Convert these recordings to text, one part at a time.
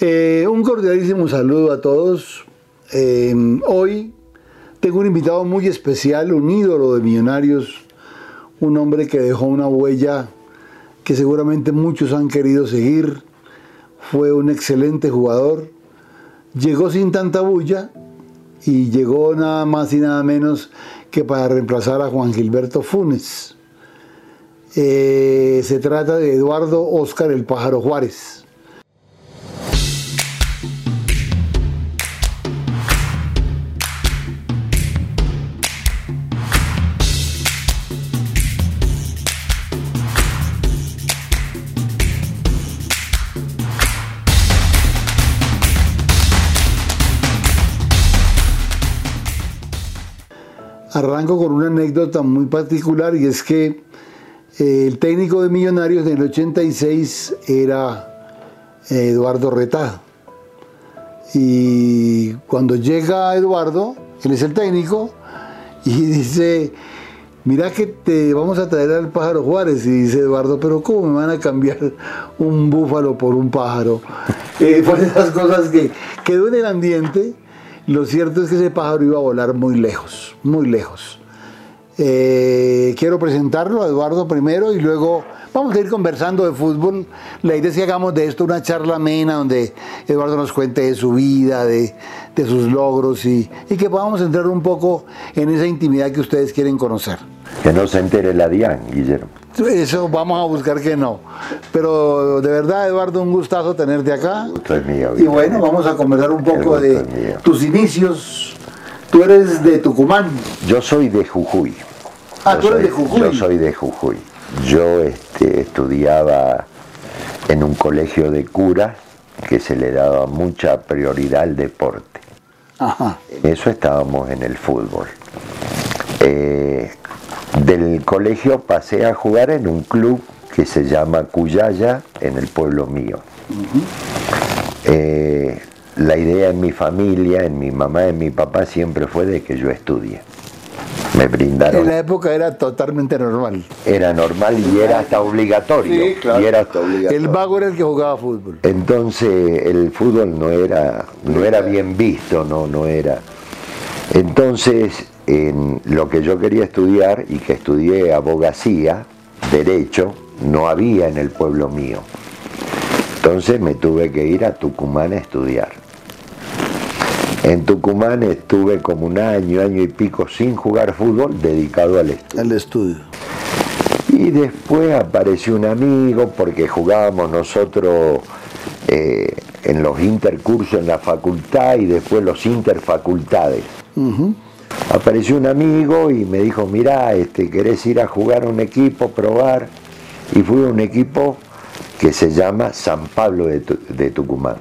Eh, un cordialísimo saludo a todos. Eh, hoy tengo un invitado muy especial, un ídolo de millonarios, un hombre que dejó una huella que seguramente muchos han querido seguir. Fue un excelente jugador. Llegó sin tanta bulla y llegó nada más y nada menos que para reemplazar a Juan Gilberto Funes. Eh, se trata de Eduardo Oscar el Pájaro Juárez. Arranco con una anécdota muy particular y es que eh, el técnico de Millonarios en el 86 era eh, Eduardo Retá. Y cuando llega Eduardo, él es el técnico, y dice, mira que te vamos a traer al pájaro Juárez. Y dice Eduardo, pero ¿cómo me van a cambiar un búfalo por un pájaro? Eh, fue de esas cosas que quedó en el ambiente lo cierto es que ese pájaro iba a volar muy lejos, muy lejos. Eh, quiero presentarlo a Eduardo primero y luego vamos a ir conversando de fútbol. La idea es que hagamos de esto una charla amena donde Eduardo nos cuente de su vida, de, sus logros y, y, que podamos entrar un poco en esa intimidad que ustedes quieren conocer. Que no se entere la DIAN, Guillermo. Eso vamos a buscar que no. Pero de verdad, Eduardo, un gustazo tenerte acá. Es mío, y bueno, vamos a conversar un poco de tus inicios. Tú eres de Tucumán. Yo soy de Jujuy. Ah, tú eres de Jujuy. Yo soy de Jujuy. Yo este, estudiaba en un colegio de curas que se le daba mucha prioridad al deporte. Ajá. eso estábamos en el fútbol. Eh, del colegio pasé a jugar en un club que se llama Cuyaya, en el pueblo mío. Eh, la idea en mi familia, en mi mamá, en mi papá, siempre fue de que yo estudie. Me brindaron. En la época era totalmente normal. Era normal y era hasta obligatorio. Sí, claro. Y era hasta obligatorio. El vago era el que jugaba fútbol. Entonces el fútbol no era, no era bien visto, no, no era. Entonces en lo que yo quería estudiar y que estudié abogacía, derecho, no había en el pueblo mío. Entonces me tuve que ir a Tucumán a estudiar. En Tucumán estuve como un año, año y pico sin jugar fútbol, dedicado al estudio. Al estudio. Y después apareció un amigo porque jugábamos nosotros eh, en los intercursos en la facultad y después los interfacultades apareció un amigo y me dijo, mira, este, ¿querés ir a jugar a un equipo, probar? Y fui a un equipo que se llama San Pablo de, Tucumán.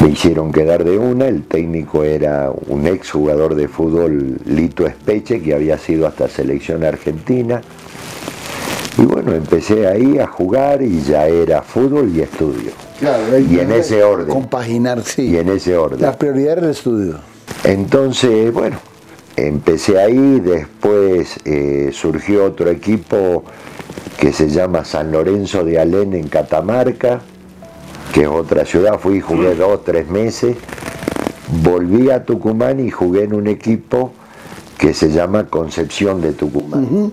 Me hicieron quedar de una, el técnico era un ex jugador de fútbol, Lito Espeche, que había sido hasta selección argentina. Y bueno, empecé ahí a jugar y ya era fútbol y estudio. y en ese orden. Compaginar, sí. Y en ese orden. La prioridad era el estudio. Entonces, bueno, empecé ahí, después eh, surgió otro equipo que se llama San Lorenzo de Alén en Catamarca, que es otra ciudad, fui y jugué dos, tres meses, volví a Tucumán y jugué en un equipo que se llama Concepción de Tucumán.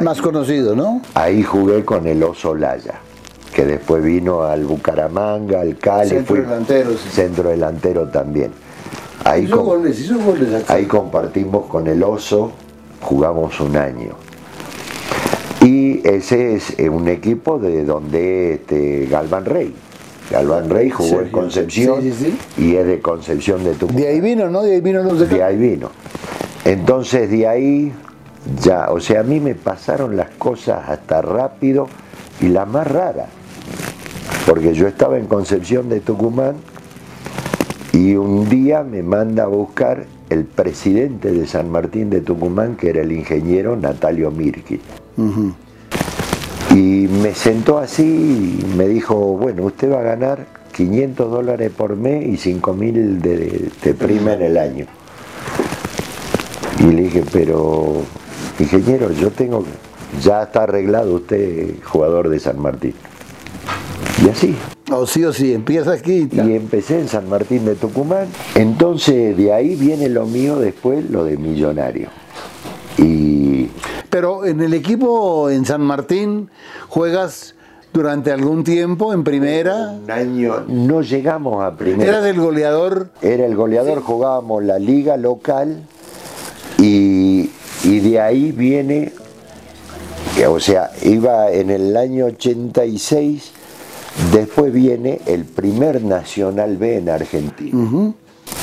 Más conocido, ¿no? Ahí jugué con el Oso Laya, que después vino al Bucaramanga, al Cali. Centro delantero. Centro delantero también. Ahí, ahí compartimos con el oso, jugamos un año. Y ese es eh, un equipo de donde este, Galván Rey. Galván Rey jugó en Concepción y es de Concepción de Tucumán. De ahí vino, ¿no? De ahí vino, no De ahí vino. Entonces de ahí ya, o sea, a mí me pasaron las cosas hasta rápido y la más rara. Porque yo estaba en Concepción de Tucumán y un día me manda a buscar el presidente de San Martín de Tucumán, que era el ingeniero Natalio Mirki. Y me sentó así y me dijo, bueno, usted va a ganar 500 dólares por mes y 5 mil de, de prima en el año. Y le dije, pero ingeniero, yo tengo, ya está arreglado usted jugador de San Martín. Y así. O sí o sí, empieza aquí. Y empecé en San Martín de Tucumán. Entonces de ahí viene lo mío después, lo de millonario. Y... Pero en el equipo en San Martín juegas durante algún tiempo en primera. Un año, no llegamos a primera. ¿Eras el goleador? Era el goleador, jugábamos la liga local y, y de ahí viene, o sea, iba en el año 86, después viene el primer Nacional B en Argentina.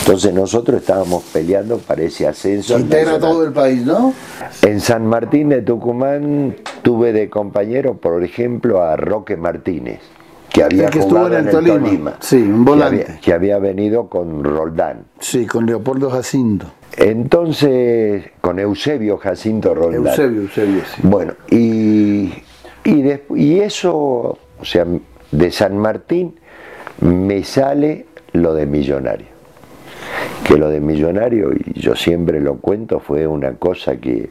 Entonces nosotros estábamos peleando para ese ascenso. Integra todo el país, ¿no? En San Martín de Tucumán tuve de compañero, por ejemplo, a Roque Martínez, que había que jugado estuvo en el Tolima. Tolima, Sí, un que volante. había, que había venido con Roldán. Sí, con Leopoldo Jacinto. Entonces, con Eusebio Jacinto Roldán. Eusebio, Eusebio, sí. Bueno, y, y, y eso, o sea, de San Martín me sale lo de millonario. Que lo de millonario, y yo siempre lo cuento, fue una cosa que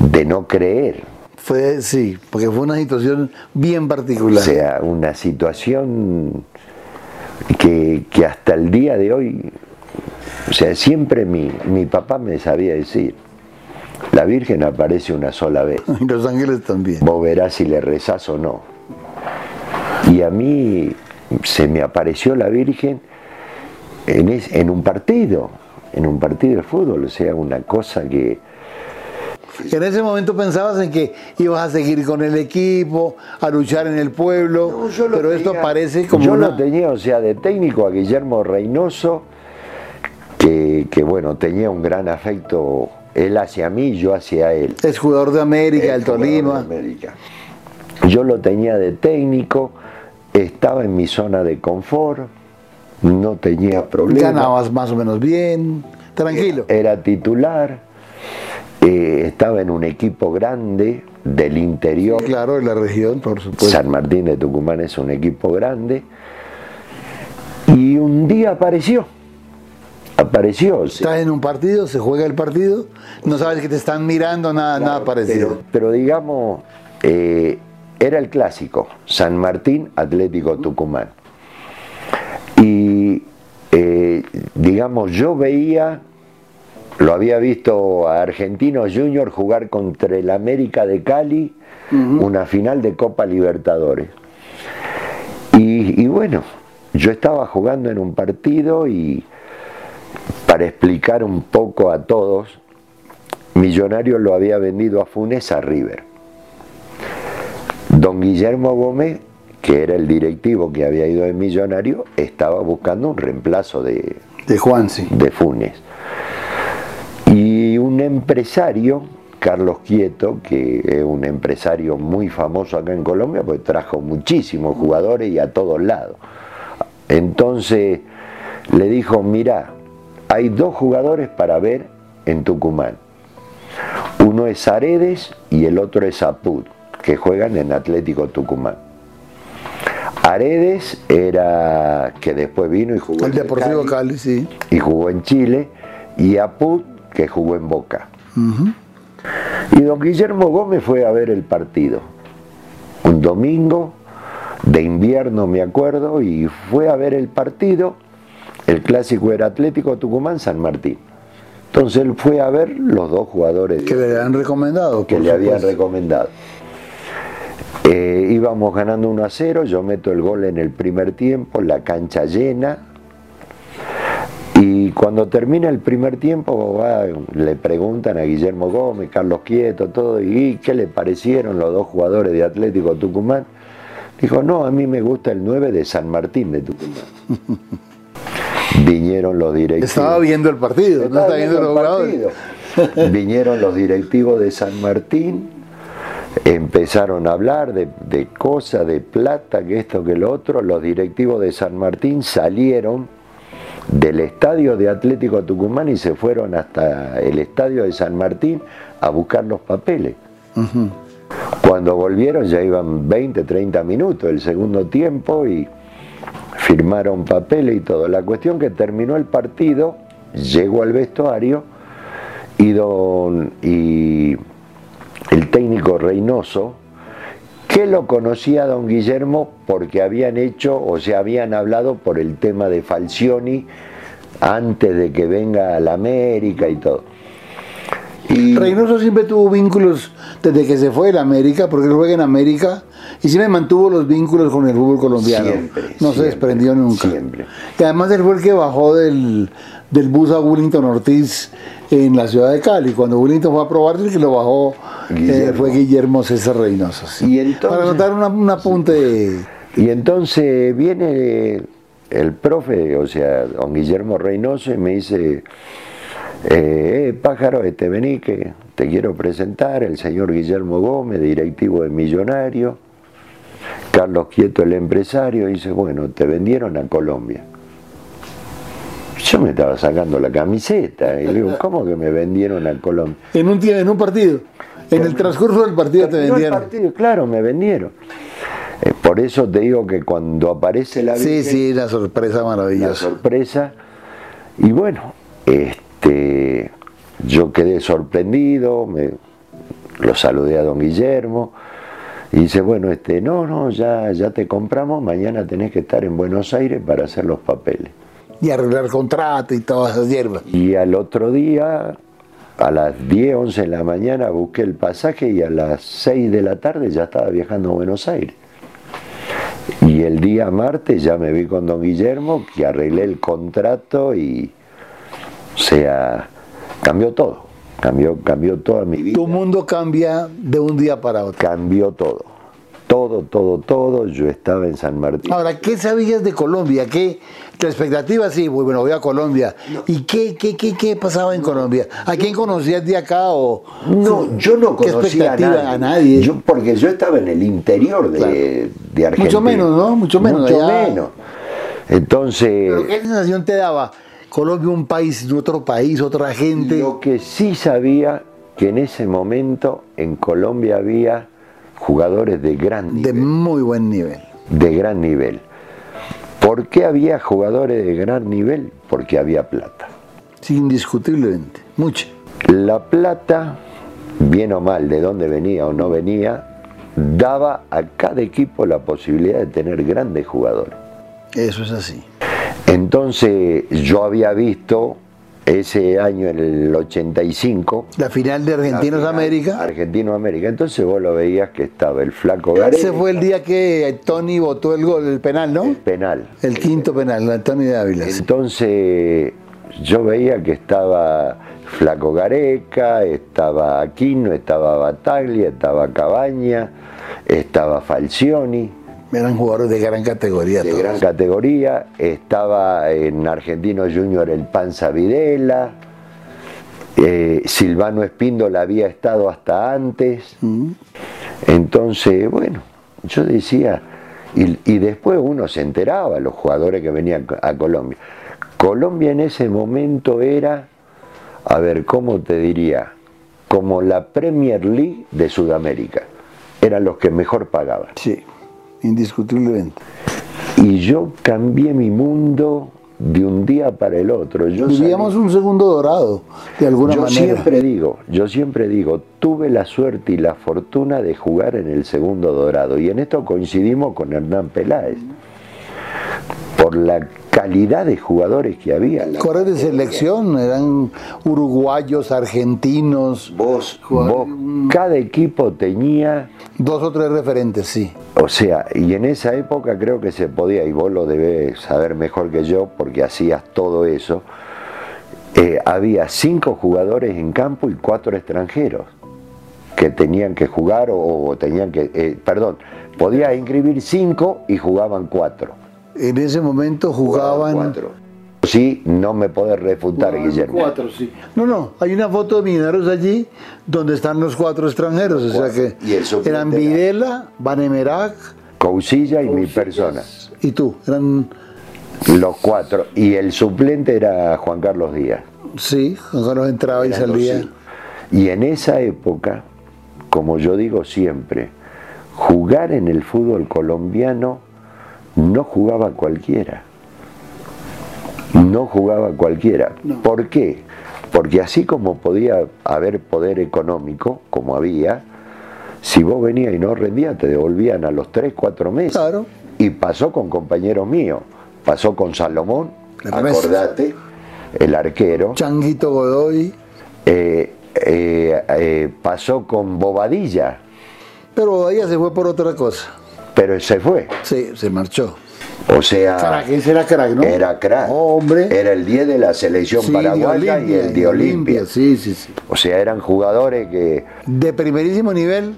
de no creer. Fue, sí, porque fue una situación bien O particular. sea, una situación que, que hasta el día de hoy, o sea, siempre mi, mi papá me sabía decir, la Virgen aparece una sola vez. Y Los Ángeles también. vos verás si le rezás o no. Y a mí se me apareció la Virgen en, es- en un partido, en un partido de fútbol, o sea, una cosa que... En ese momento pensabas en que ibas a seguir con el equipo, a luchar en el pueblo, No, yo lo pero esto tenía- parece como Yo una... lo tenía, o sea, de técnico a Guillermo Reynoso, que, que, bueno, tenía un gran afecto, él hacia mí, yo hacia él. Es jugador de América, el El Tolima. de América. Yo lo tenía de técnico, estaba en mi zona de confort, no tenía problemas. Ganabas más o menos bien, tranquilo. Era titular, eh, estaba en un equipo grande del interior. Claro, en la región, por supuesto. San Martín de Tucumán es un equipo grande. Y un día apareció. Apareció. sí. Estás en un partido, se juega el partido, no sabes que te están mirando, nada, nada parecido. Pero, pero digamos, eh, era el clásico, San Martín Atlético Tucumán. Y eh, digamos, yo veía, lo había visto a Argentinos Junior jugar contra el América de Cali, una final de Copa Libertadores. Y, y bueno, yo estaba jugando en un partido y para explicar un poco a todos, Millonario lo había vendido a Funes a River. Don Guillermo Gómez, que era el directivo que había ido de Millonario, estaba buscando un reemplazo de, De Juan, sí. de Funes. Y un empresario, Carlos Quieto, que es un empresario muy famoso acá en Colombia, pues trajo muchísimos jugadores y a todos lados. Entonces le dijo, mira, hay dos jugadores para ver en Tucumán. Uno es Aredes y el otro es Apud, que juegan en Atlético Tucumán. Aredes era que después vino y jugó El en Deportivo Cali Cali, sí. y jugó en Chile, y Apud, que jugó en Boca. Y don Guillermo Gómez fue a ver el partido. Un domingo de invierno, me acuerdo, y fue a ver el partido. El clásico era Atlético Tucumán San Martín. Entonces él fue a ver los dos jugadores Que le han recomendado. que le habían recomendado. Eh, íbamos ganando 1 a 0, yo meto el gol en el primer tiempo, la cancha llena. Y cuando termina el primer tiempo, va, le preguntan a Guillermo Gómez, Carlos Quieto, todo, y qué le parecieron los dos jugadores de Atlético Tucumán. Dijo, no, a mí me gusta el 9 de San Martín de Tucumán. Vinieron los directivos. Estaba viendo el partido, no Estaba está viendo los el jugadores. partido. Vinieron los directivos de San Martín, empezaron a hablar de, de cosas, de plata, que esto, que lo otro. Los directivos de San Martín salieron del estadio de Atlético Tucumán y se fueron hasta el estadio de San Martín a buscar los papeles. Cuando volvieron ya iban 20, 30 minutos el segundo tiempo y firmaron papeles y todo. La cuestión que terminó el partido, llegó al vestuario y, don, y el técnico Reynoso, que lo conocía don Guillermo? Porque habían hecho o se habían hablado por el tema de Falcioni antes de que venga a la América y todo. Y... Reynoso siempre tuvo vínculos desde que se fue de la América, porque él juega en América y siempre mantuvo los vínculos con el fútbol colombiano. no se desprendió nunca. Siempre. Y además él fue el que bajó del, del bus a Willington Ortiz en la ciudad de Cali. Cuando Willington fue a probar, el que lo bajó eh, fue Guillermo César Reynoso. Y Para notar un apunte. Y entonces viene el profe, o sea, don Guillermo Reynoso, y me dice, eh, eh, pájaro, este vení que te quiero presentar, el señor Guillermo Gómez, directivo de Millonario, Carlos Quieto, el empresario, y dice, bueno, te vendieron a Colombia. Yo me estaba sacando la camiseta y digo, ¿cómo que me vendieron a Colombia? En un, en un partido, en el transcurso del partido te vendieron. Partido, claro, me vendieron. Eh, por eso te digo que cuando aparece la Sí, sí, la sorpresa maravillosa. La sorpresa. Y bueno, este, yo quedé sorprendido, me, lo saludé a don Guillermo. Y dice, bueno, este, no, no, ya, ya te compramos, mañana tenés que estar en Buenos Aires para hacer los papeles. Y arreglar contrato y todas esas hierbas. Y al otro día, a las 10, 11 de la mañana, busqué el pasaje y a las 6 de la tarde ya estaba viajando a Buenos Aires. Y el día martes ya me vi con don Guillermo, que arreglé el contrato y, o sea, cambió todo, cambió, cambió toda mi vida. Tu mundo cambia de un día para otro. Cambió todo, todo, todo, todo. Yo estaba en San Martín. Ahora, ¿qué sabías de Colombia? ¿Qué, tu expectativa? Sí, bueno, voy a Colombia. ¿Y qué, qué, qué, qué pasaba en Colombia? ¿A quién conocías de acá? O, no, yo no conocía a nadie. Yo, porque yo estaba en el interior de, de Argentina. Mucho menos, ¿no? Mucho menos. Mucho menos. Entonces... ¿Pero qué sensación te daba? Colombia un país otro país, otra gente. Lo que sí sabía que en ese momento en Colombia había jugadores de gran nivel. De muy buen nivel. De gran nivel. ¿Por qué había jugadores de gran nivel? Porque había plata. Sí, indiscutiblemente, mucha. La plata, bien o mal, de dónde venía o no venía, daba a cada equipo la posibilidad de tener grandes jugadores. Eso es así. Entonces yo había visto ese año, en el 85. La final de Argentinos América. Argentinos América. Entonces vos lo veías que estaba el flaco Gareca. Ese fue el día que Tony votó el gol, el penal, ¿no? El penal. El quinto penal, Tony de Ávila. Entonces yo veía que estaba Flaco Gareca, estaba Aquino, estaba Bataglia, estaba Cabaña, estaba Falcioni. Eran jugadores de gran categoría. De gran categoría. Estaba en Argentino Junior el Panza Videla. Eh, Silvano Espíndola había estado hasta antes. Mm. Entonces, bueno, yo decía, y, y, después uno se enteraba, los jugadores que venían a Colombia. Colombia en ese momento era, a ver, ¿cómo te diría? Como la Premier League de Sudamérica. Eran los que mejor pagaban. Sí indiscutiblemente. Y yo cambié mi mundo de un día para el otro. Yo Vivíamos un segundo dorado, de alguna yo manera. Siempre digo, yo siempre digo, tuve la suerte y la fortuna de jugar en el segundo dorado. Y en esto coincidimos con Hernán Peláez. Por la calidad de jugadores que había. Correr de selección, eran uruguayos, argentinos. Vos, vos, cada equipo tenía... Dos o tres referentes, sí. O sea, y en esa época creo que se podía, y vos lo debes saber mejor que yo, porque hacías todo eso, eh, había cinco jugadores en campo y cuatro extranjeros que tenían que jugar o, tenían que, eh, perdón, podías inscribir cinco y jugaban cuatro en ese momento jugaban... Cuatro. Sí, no me puedes refutar, Guillermo. Cuatro, sí. No, no, hay una foto de Millonarios allí donde están los cuatro extranjeros, o sea que eran Videla, Vanemerac, Cousilla y mi persona. ¿Y tú? Eran... Los cuatro. Y el suplente era Juan Carlos Díaz. Sí, Juan Carlos entraba y salía. Y en esa época, como yo digo siempre, jugar en el fútbol colombiano no jugaba cualquiera. No jugaba cualquiera. ¿Por qué? Porque así como podía haber poder económico, como había, Si vos venías y no rendías, te devolvían a los 3, 4 meses. Claro. Y pasó con compañeros míos. Pasó con Salomón, acordate, el arquero. Changuito Godoy. Eh, eh, eh, pasó con Bobadilla, Pero ella se fue por otra cosa. Pero se fue. Sí, se marchó. O sea, Crack, ese era crack, ¿no? era crack. Hombre. Era el 10 de la selección Sí, paraguaya y el de Olimpia. Sí, sí, sí. O sea, eran jugadores que De primerísimo nivel.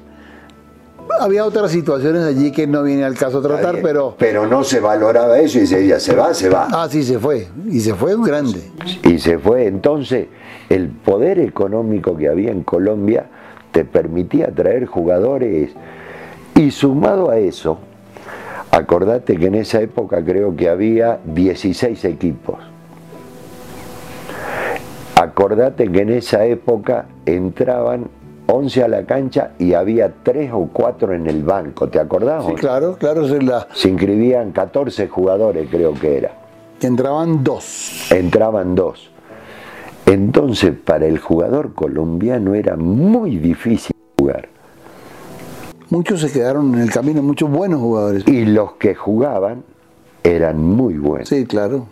Había otras situaciones allí que no viene al caso tratar, pero. pero no se valoraba eso y se decía, se va, se va. Ah, sí, se fue. Y se fue un grande. Y se fue. Entonces, el poder económico que había en Colombia te permitía traer jugadores. Y sumado a eso, acordate que en esa época creo que había 16 equipos. Acordate que en esa época entraban 11 a la cancha y había 3 o 4 en el banco, ¿te acordás? Sí, claro, claro. es la- Se inscribían 14 jugadores, creo que era. entraban dos. entraban dos. Entonces, para el jugador colombiano era muy difícil jugar. Muchos se quedaron en el camino, muchos buenos jugadores. Y los que jugaban eran muy buenos. Sí, claro.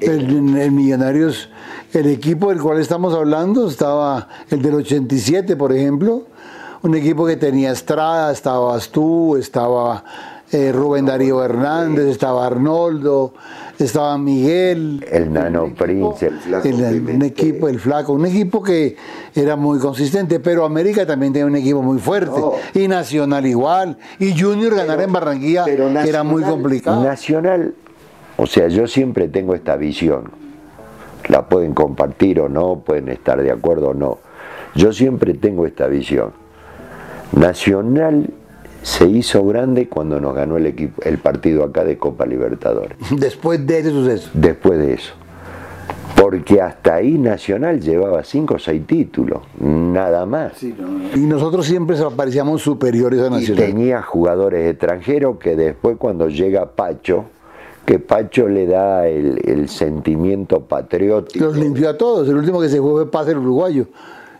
El, el Millonarios, el equipo del cual estamos hablando, estaba el del 87, por ejemplo, un equipo que tenía Estrada, estabas tú, estaba eh, Rubén Darío Hernández, estaba Arnoldo, estaba Miguel, El Nano Prince, el Flaco el, un equipo, el flaco, un equipo que era muy consistente, pero América también tenía un equipo muy fuerte, No. y Nacional igual, y Junior ganar en Barranquilla Pero era muy complicado. Nacional, o sea, yo siempre tengo esta visión. La pueden compartir o no, pueden estar de acuerdo o no. Yo siempre tengo esta visión. Nacional se hizo grande cuando nos ganó el equipo, el partido acá de Copa Libertadores. Después de ese suceso. Después de eso. Porque hasta ahí Nacional llevaba 5 o 6 títulos, nada más. Y nosotros siempre parecíamos superiores a Y Nacional. tenía jugadores extranjeros que después cuando llega Pacho, que Pacho le da el, el sentimiento patriótico. Los limpió a todos. El último que se fue fue Paz el uruguayo.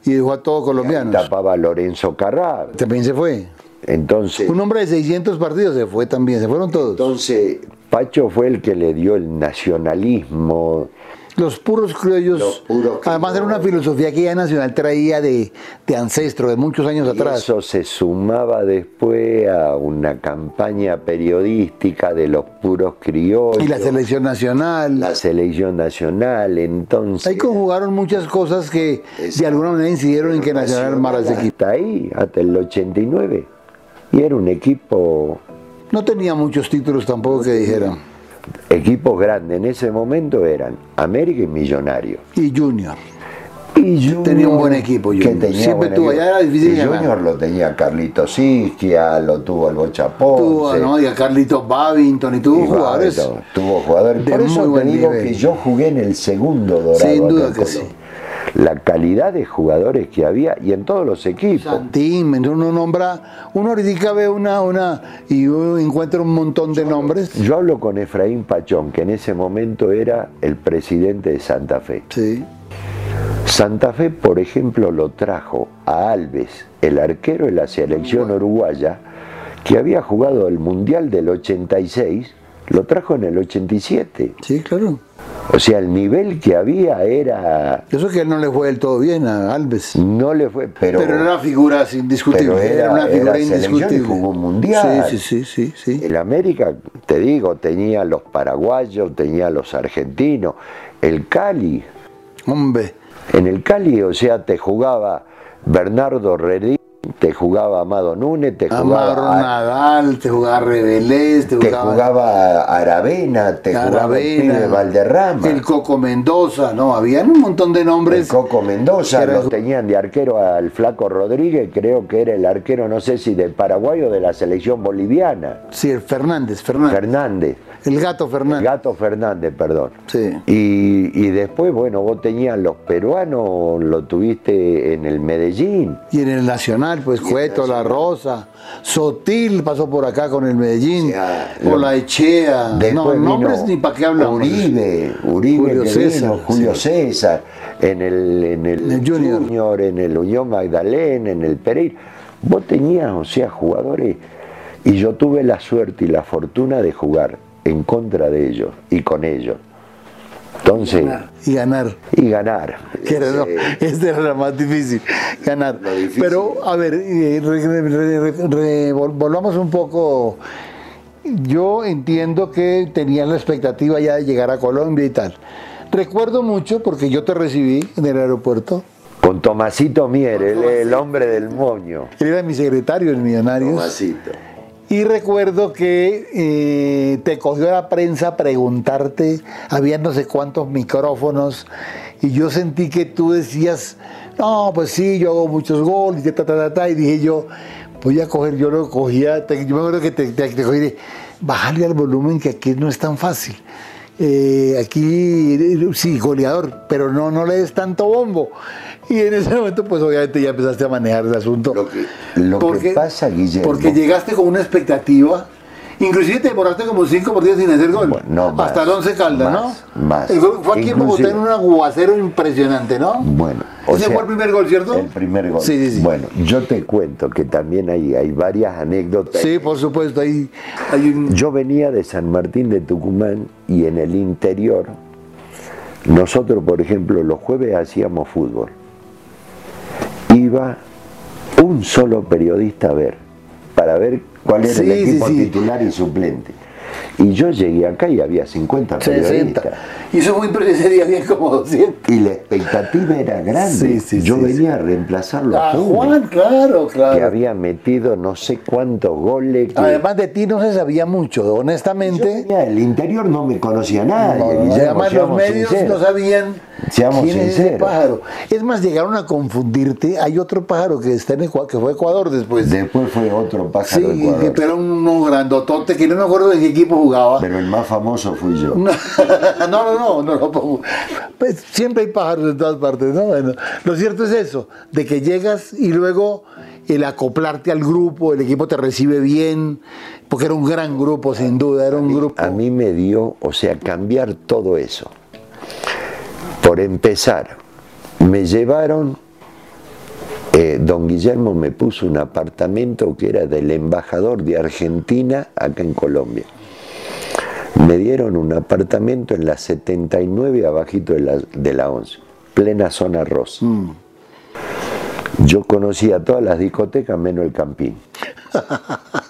Y dejó a todos colombianos. Tapaba a Lorenzo Carrara. También se fue. Entonces, Un hombre de 600 partidos se fue también. Se fueron todos. entonces, Pacho fue el que le dio el nacionalismo. Los puros criollos. Los puros además era una filosofía que ya Nacional traía de, de ancestro, de muchos años Y atrás. eso se sumaba después a una campaña periodística de los puros criollos. Y la selección nacional. la selección nacional, entonces... Ahí conjugaron muchas cosas que de alguna manera incidieron en que Nacional armara ese equipo. Hasta ahí, hasta el 89. Y era un equipo, No tenía muchos títulos tampoco que dijeran. equipos grandes. En ese momento eran América y Millonario. Y Junior. Y Junior, Tenía un buen equipo, que Junior. tenía Siempre tuvo, equipo. allá era difícil Y. Junior lo tenía Carlito Sisquia, lo tuvo el Bocha Tuvo, Ponce. ¿no? Y a Carlitos Babington y tuvo y jugadores. Tuvo jugadores. de Por eso muy te buen digo nivel. que yo jugué en el segundo dorado. Sin duda que sí. La calidad de jugadores que había y en todos los equipos. Santín, uno nombra, uno ahorita ve una, una y uno encuentra un montón de nombres. Yo hablo con Efraín Pachón, que en ese momento era el presidente de Santa Fe. Sí. Santa Fe, por ejemplo, lo trajo a Alves, el arquero de la selección uruguaya, que había jugado el Mundial del 86, lo trajo en el 87. Sí, claro. O sea, el nivel que había era... Eso que a él no le fue del todo bien a Alves. No le fue, pero... Pero, era una figura indiscutible. pero Era, era- una figura era indiscutible. jugó un mundial. Sí, sí, sí, sí, sí. El América, te digo, tenía los paraguayos, tenía los argentinos, el Cali, Hombre, En el Cali, o sea, te jugaba Bernardo Redín, te jugaba Amado Núñez, te Amaro jugaba, Nadal, te jugaba Rebelés, te te jugaba, jugaba Aravena, te jugaba el pibe Valderrama, el Coco Mendoza, no, habían un montón de el nombres. Coco Mendoza, era- tenían de arquero al Flaco Rodríguez, creo que era el arquero, no sé si del Paraguay o de la selección boliviana, Sí, el Fernández, Fernández. Fernández. El gato El Fernández. Gato Fernández, perdón. Sí. Y, y después, bueno, vos tenías los peruanos, lo tuviste en el Medellín. Y en el Nacional, pues Cueto, La Rosa, Sotil pasó por acá con el Medellín, lo- la Echea. No, nombres ni para qué hablamos. Uribe, Uribe Julio César, vino, Julio sí. César, en el, en el, En el Junior. en el Unión Magdalena, en el Pereira. vos tenías, o sea, jugadores, y yo tuve la suerte y la fortuna de jugar en contra de ellos y con ellos. Entonces, y ganar. Y ganar. Que era, no, este era lo más difícil, ganar. Pero, a ver, eh, volvamos un poco. Yo entiendo que tenías la expectativa ya de llegar a Colombia y tal. Recuerdo mucho, porque yo te recibí en el aeropuerto. Con Tomasito Mier, el hombre del moño. Él era mi secretario en Millonarios. Tomasito. Y recuerdo que eh, te cogió la prensa preguntarte, había no sé cuántos micrófonos, y yo sentí que tú decías, no, pues sí, yo hago muchos goles, y, ta, ta, ta, y dije yo, voy a coger, yo lo cogía, yo me acuerdo que te, te, te cogí, bájale al volumen que aquí no es tan fácil. Eh, aquí sí, goleador, pero no, no le des tanto bombo. Y en ese momento, pues obviamente ya empezaste a manejar el asunto. Lo que, lo que pasa, Guillermo. Porque llegaste con una expectativa. Inclusive te demoraste como cinco partidos sin hacer gol. no, Hasta el 11 Caldas, ¿no? Más. El gol fue aquí en Bogotá en un aguacero impresionante, ¿no? Bueno. Ese fue el primer gol, ¿cierto? El primer gol. Sí, sí, sí. Bueno, yo te cuento que también hay, hay varias anécdotas. Sí, por supuesto. Hay, hay un... Yo venía de San Martín de Tucumán y en el interior, nosotros, por ejemplo, los jueves hacíamos fútbol iba un solo periodista a ver, para ver cuál era el equipo titular y suplente. Y yo llegué acá y había 50 periodistas. Y eso muy ese día había como 200. Y la expectativa era grande. yo venía a reemplazarlo a Juan, claro, claro. Que había metido no sé cuántos goles. Además de ti no se sabía mucho, honestamente. el interior no me conocía nadie. además los medios no sabían Seamos ¿Quién es ese pájaro? Es más, llegaron a confundirte. Hay otro pájaro que está en Ecuador, que fue Ecuador después. Después fue otro pájaro. Sí, pero uno grandotote que no me acuerdo de qué equipo jugaba. Pero el más famoso fui yo. No, no, no, no, no, pues, siempre hay pájaros en todas partes, ¿no? Bueno, lo cierto es eso, de que llegas y luego el acoplarte al grupo, el equipo te recibe bien, porque era un gran grupo, sin duda, era un grupo. A mí me dio, o sea, cambiar todo eso por empezar, me llevaron, eh, don Guillermo me puso un apartamento que era del embajador de Argentina acá en Colombia. Me dieron un apartamento en la 79 abajito de la, de la 11, plena zona rosa. Mm. Yo conocía todas las discotecas menos el Campín.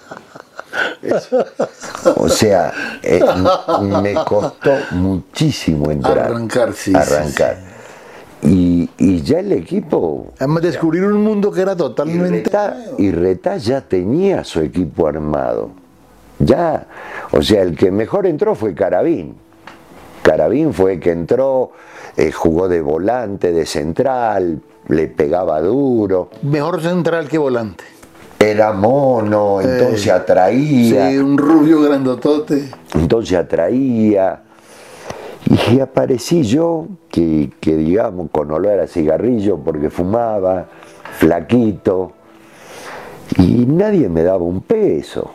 O sea, eh, me costó muchísimo entrar. Arrancar, sí. Arrancar. Y, ya el equipo. Además, descubrir un mundo que era totalmente. Y Retá, ya tenía su equipo armado. Ya. O sea, el que mejor entró fue Carabín. Carabín fue el que entró, eh, jugó de volante, de central, le pegaba duro. Mejor central que volante era mono, entonces atraía. Sí, un rubio grandotote. Entonces atraía. Y aparecí yo, que, que digamos, con olor a cigarrillo porque fumaba, flaquito, y nadie me daba un peso.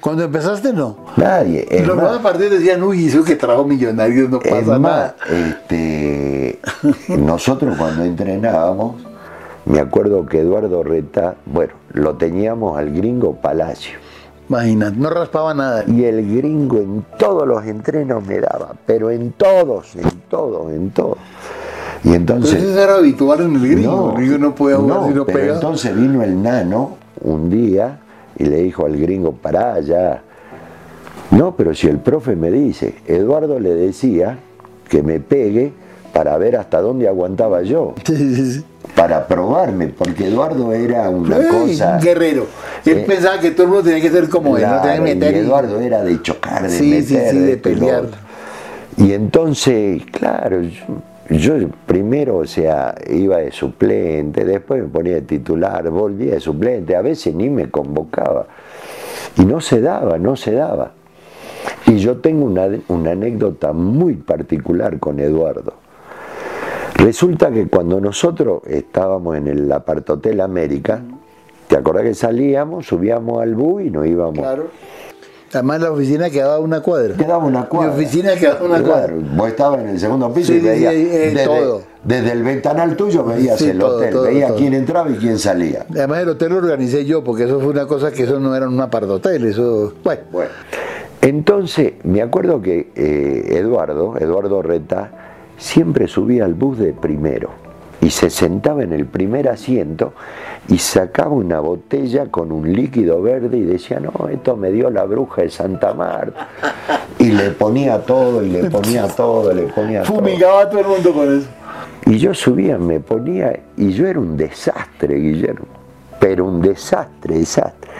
Cuando empezaste, no. Nadie. Los más a partir decían, uy, eso que trajo millonarios no pasa nada. Este, nosotros cuando entrenábamos, me acuerdo que Eduardo Reta, bueno, lo teníamos al gringo Palacio. Imagínate, no raspaba nada. Y el gringo en todos los entrenos me daba, pero en todos, en todos, en todos. Y entonces. eso era habitual en el gringo. No, el gringo no podía jugar si no pero Entonces vino el nano un día y le dijo al gringo, pará allá. No, pero si el profe me dice, Eduardo le decía que me pegue para ver hasta dónde aguantaba yo. Sí, sí, sí para probarme, porque Eduardo era una cosa. Un guerrero. Él eh, pensaba que todo el mundo tenía que ser como él, no tenía que Y Eduardo era de chocar, de meter, de, pelear. Y entonces, claro, yo, primero, o sea, iba de suplente, después me ponía de titular, volvía de suplente, a veces ni me convocaba. Y no se daba, no se daba. Y yo tengo una, una anécdota muy particular con Eduardo Resulta que cuando nosotros estábamos en el apartotel América, ¿te acordás que salíamos, subíamos al bus y nos íbamos? Claro. Además la oficina quedaba una cuadra. Quedaba una cuadra. Mi oficina quedaba una Claro, cuadra. vos estabas en el segundo piso Sí, y veías sí, eh, desde, todo. desde el ventanal tuyo veías Sí, el todo, hotel, todo, veías todo. quién entraba y quién salía. Además el hotel lo organicé yo, porque eso fue una cosa que eso no era un apartotel, eso... Bueno, Bueno, entonces me acuerdo que eh, Eduardo, Eduardo Reta, siempre subía al bus de primero y se sentaba en el primer asiento y sacaba una botella con un líquido verde y decía, no, esto me dio la bruja de Santa Marta. Y le ponía todo, y le ponía todo, le ponía todo. fumigaba a todo el mundo con eso. Y yo subía, me ponía, y yo era un desastre, Guillermo, pero un desastre, desastre.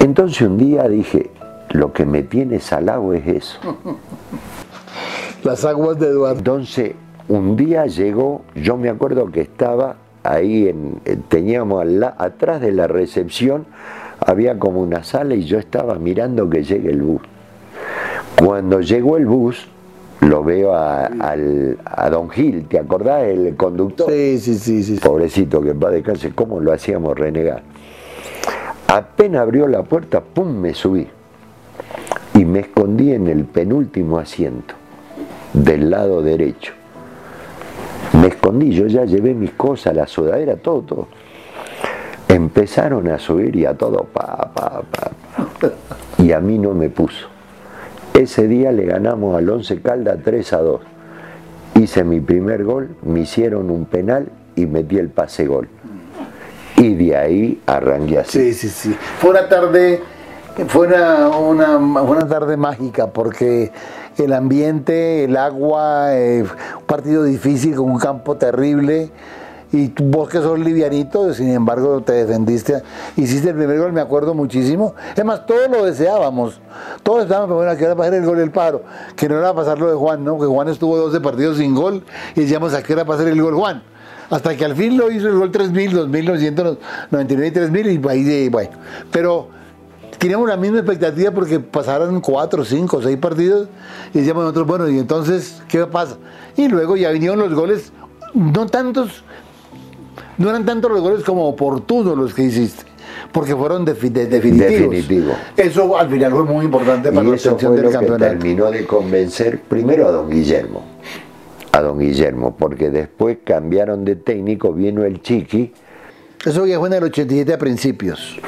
Entonces un día dije, lo que me tiene salado es eso. Las aguas de Eduardo. Entonces un día llegó, yo me acuerdo que estaba ahí, en, eh, teníamos al la- atrás de la recepción, había como una sala y yo estaba mirando que llegue el bus. Cuando llegó el bus, lo veo a, al- a Don Gil, ¿te acordás? El conductor. Sí, sí, sí, sí. Pobrecito que va de casa, ¿cómo lo hacíamos renegar? Apenas abrió la puerta, ¡pum! me subí. Y me escondí en el penúltimo asiento, del lado derecho. Me escondí, yo ya llevé mis cosas, la sudadera, todo, todo. Empezaron a subir y a todo, pa, pa, pa. Y a mí no me puso. Ese día le ganamos al Once Caldas 3 a 2. Hice mi primer gol, me hicieron un penal y metí el pase gol. Y de ahí arranqué así. Sí, sí, sí. Fue una tarde, fue una, una tarde mágica porque el ambiente, el agua, eh, un partido difícil con un campo terrible. Y vos que sos livianito, sin embargo te defendiste, hiciste el primer gol, me acuerdo muchísimo. Es más, todos lo deseábamos. Todos estábamos, bueno, que era pasar el gol del paro, que no era pasar lo de Juan, ¿no? Que Juan estuvo 12 partidos sin gol y decíamos a qué era pasar el gol Juan. Hasta que al fin lo hizo el gol 3000, 2999 y 3000 y ahí bueno. Pero teníamos la misma expectativa porque pasaron 4, 5, 6 partidos y decíamos nosotros, bueno, y entonces, ¿qué pasa? Y luego ya vinieron los goles, no tantos, no eran tantos los goles como oportunos los que hiciste. Porque fueron defi- de- definitivos. Definitivo. Eso al final fue muy importante para Y la obtención del lo que campeonato. terminó de convencer primero a don Guillermo. A don Guillermo, porque después cambiaron de técnico, vino el Chiqui. Eso ya fue en el 87 a principios.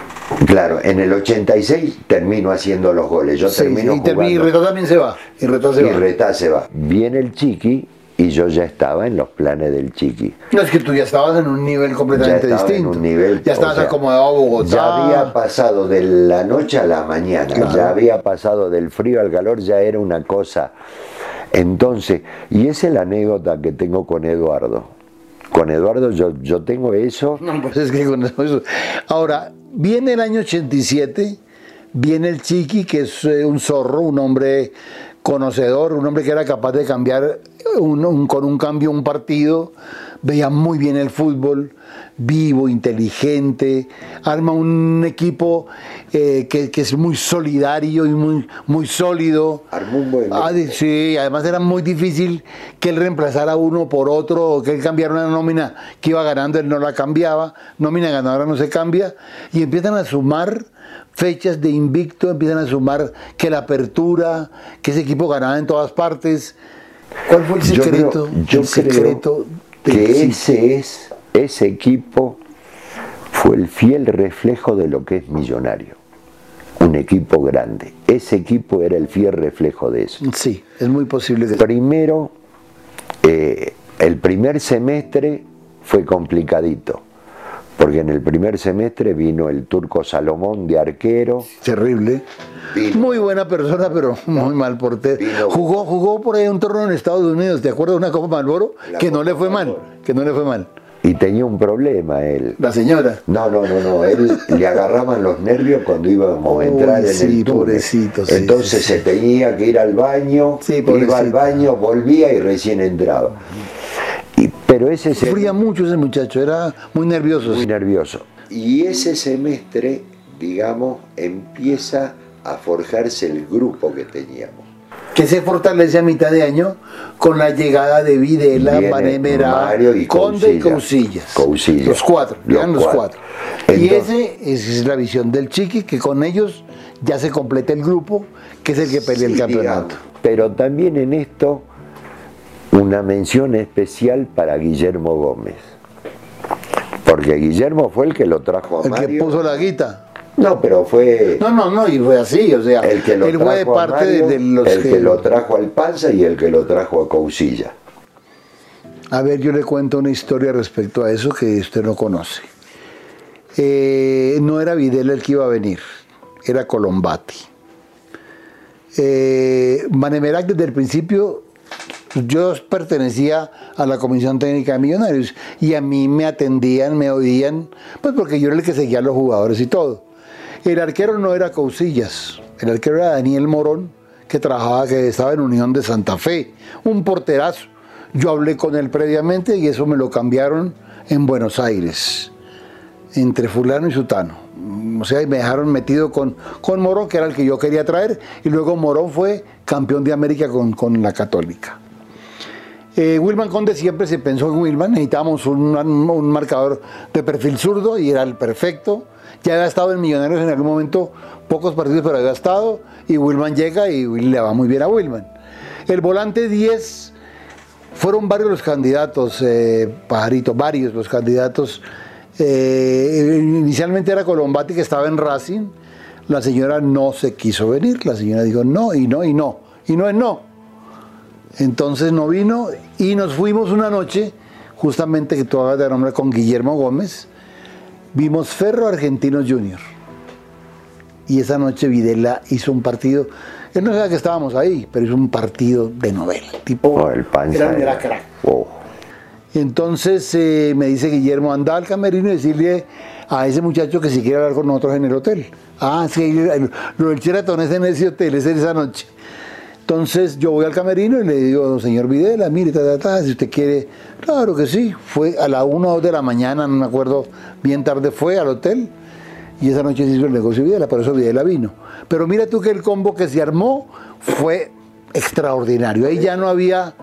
Claro, en el 86 termino haciendo los goles. Yo Sí, termino y, termina- y. Retó también se va. Y Retó se y va. Retá se va. Viene el Chiqui y yo ya estaba en los planes del Chiqui. No, es que tú ya estabas en un nivel completamente ya distinto. en un nivel. ya estabas o sea, acomodado a Bogotá. Ya había pasado de la noche a la mañana, Claro. ya había pasado del frío al calor, ya era una cosa. Entonces, y esa es la anécdota que tengo con Eduardo. Con Eduardo yo, yo tengo eso. No, pues es que con eso, Ahora, viene el año 87, viene el Chiqui, que es eh, un zorro, un hombre conocedor, un hombre que era capaz de cambiar un- un- con un cambio un partido, veía muy bien el fútbol, vivo, inteligente, arma un equipo eh, que, que es muy solidario y muy, muy sólido. Armó un buen Ah, sí, además era muy difícil que él reemplazara uno por otro o que él cambiara una nómina que iba ganando, él no la cambiaba, nómina ganadora no se cambia, y empiezan a sumar fechas de invicto, empiezan a sumar que la apertura, que ese equipo ganaba en todas partes. ¿Cuál fue el Yo secreto? creo, yo el creo secreto del que ese es, ese equipo fue el fiel reflejo de lo que es millonario. Un equipo grande. Ese equipo era el fiel reflejo de eso. Sí, es muy posible que... Primero, eh, el primer semestre fue complicadito, porque en el primer semestre vino el turco Salomón de arquero. Terrible. Vino- Muy buena persona, pero muy mal portero. Jugó, jugó por ahí un torneo en Estados Unidos, ¿te acuerdas de una Copa Malboro? Que no le fue mal, que no le fue mal. Y tenía un problema él. La señora. No, no, no, no. Él le agarraban los nervios cuando íbamos a entrar en sí, el túnel. pobrecito, sí, Entonces sí, se tenía que ir al baño, iba al baño, volvía y recién entraba. Y, pero ese se Sufría mucho ese muchacho, era muy nervioso. muy nervioso. Y ese semestre, digamos, empieza a forjarse el grupo que teníamos. Que se fortalece a mitad de año con la llegada de Videla, Manemera, y Conde y Cousillas. Los cuatro, Los llegan los cuatro. cuatro. y ese, esa es la visión del Chiqui, que con ellos ya se completa el grupo, que es el que pelea el campeonato. digamos. Pero también en esto una mención especial para Guillermo Gómez. Porque Guillermo fue el que lo trajo a El que puso la guita. No, pero fue No, no, no, y fue así, o sea, el que lo él trajo fue de a parte de- Mario, de, los el que que- lo trajo al Panza y el que lo trajo a Coucilla. A ver, yo le cuento una historia respecto a eso que usted no conoce. Eh, no era Videla el que iba a venir, era Colombati. Eh, Manemerac desde el principio, yo pertenecía a la Comisión Técnica de Millonarios y a mí me atendían, me oían, pues porque yo era el que seguía a los jugadores y todo. El arquero no era Cousillas, el arquero era Daniel Morón, que trabajaba, que estaba en Unión de Santa Fe, un porterazo. Yo hablé con él previamente y eso me lo cambiaron en Buenos Aires, entre fulano y sutano. O sea, y me dejaron metido con, con Morón, que era el que yo quería traer, y luego Morón fue campeón de América con, con la Católica. Eh, Wilman Conde siempre se pensó en Wilman, necesitábamos un, un marcador de perfil zurdo y era el perfecto. Ya había estado en Millonarios en algún momento, pocos partidos, pero había estado. Y Wilman llega y le va muy bien a Wilman. El volante 10, fueron varios los candidatos, eh, Pajarito, varios los candidatos. Eh, inicialmente era Colombati que estaba en Racing. La señora no se quiso venir. La señora dijo no y no y no. Y no es no. Entonces no vino y nos fuimos una noche, justamente que tú hablas de nombre con Guillermo Gómez, vimos Ferro Argentinos Junior. Y esa noche Videla hizo un partido, él no sabía que estábamos ahí, pero hizo un partido de novela. Tipo, Oh, el Panza. era, era crack. Oh. Entonces eh, me dice Guillermo, anda al camerino y decirle a ese muchacho que si quiere hablar con nosotros en el hotel. Ah, sí, lo del Sheraton es en ese hotel, es en esa noche. Entonces yo voy al camerino y le digo, señor Videla, mire, ta, ta, ta, si usted quiere, claro que sí. Fue a la 1 o 2 de la mañana, no me acuerdo, bien tarde fue al hotel y esa noche se hizo el negocio Videla, por eso Videla vino. Pero mira tú que el combo que se armó fue extraordinario. Ahí ya no había,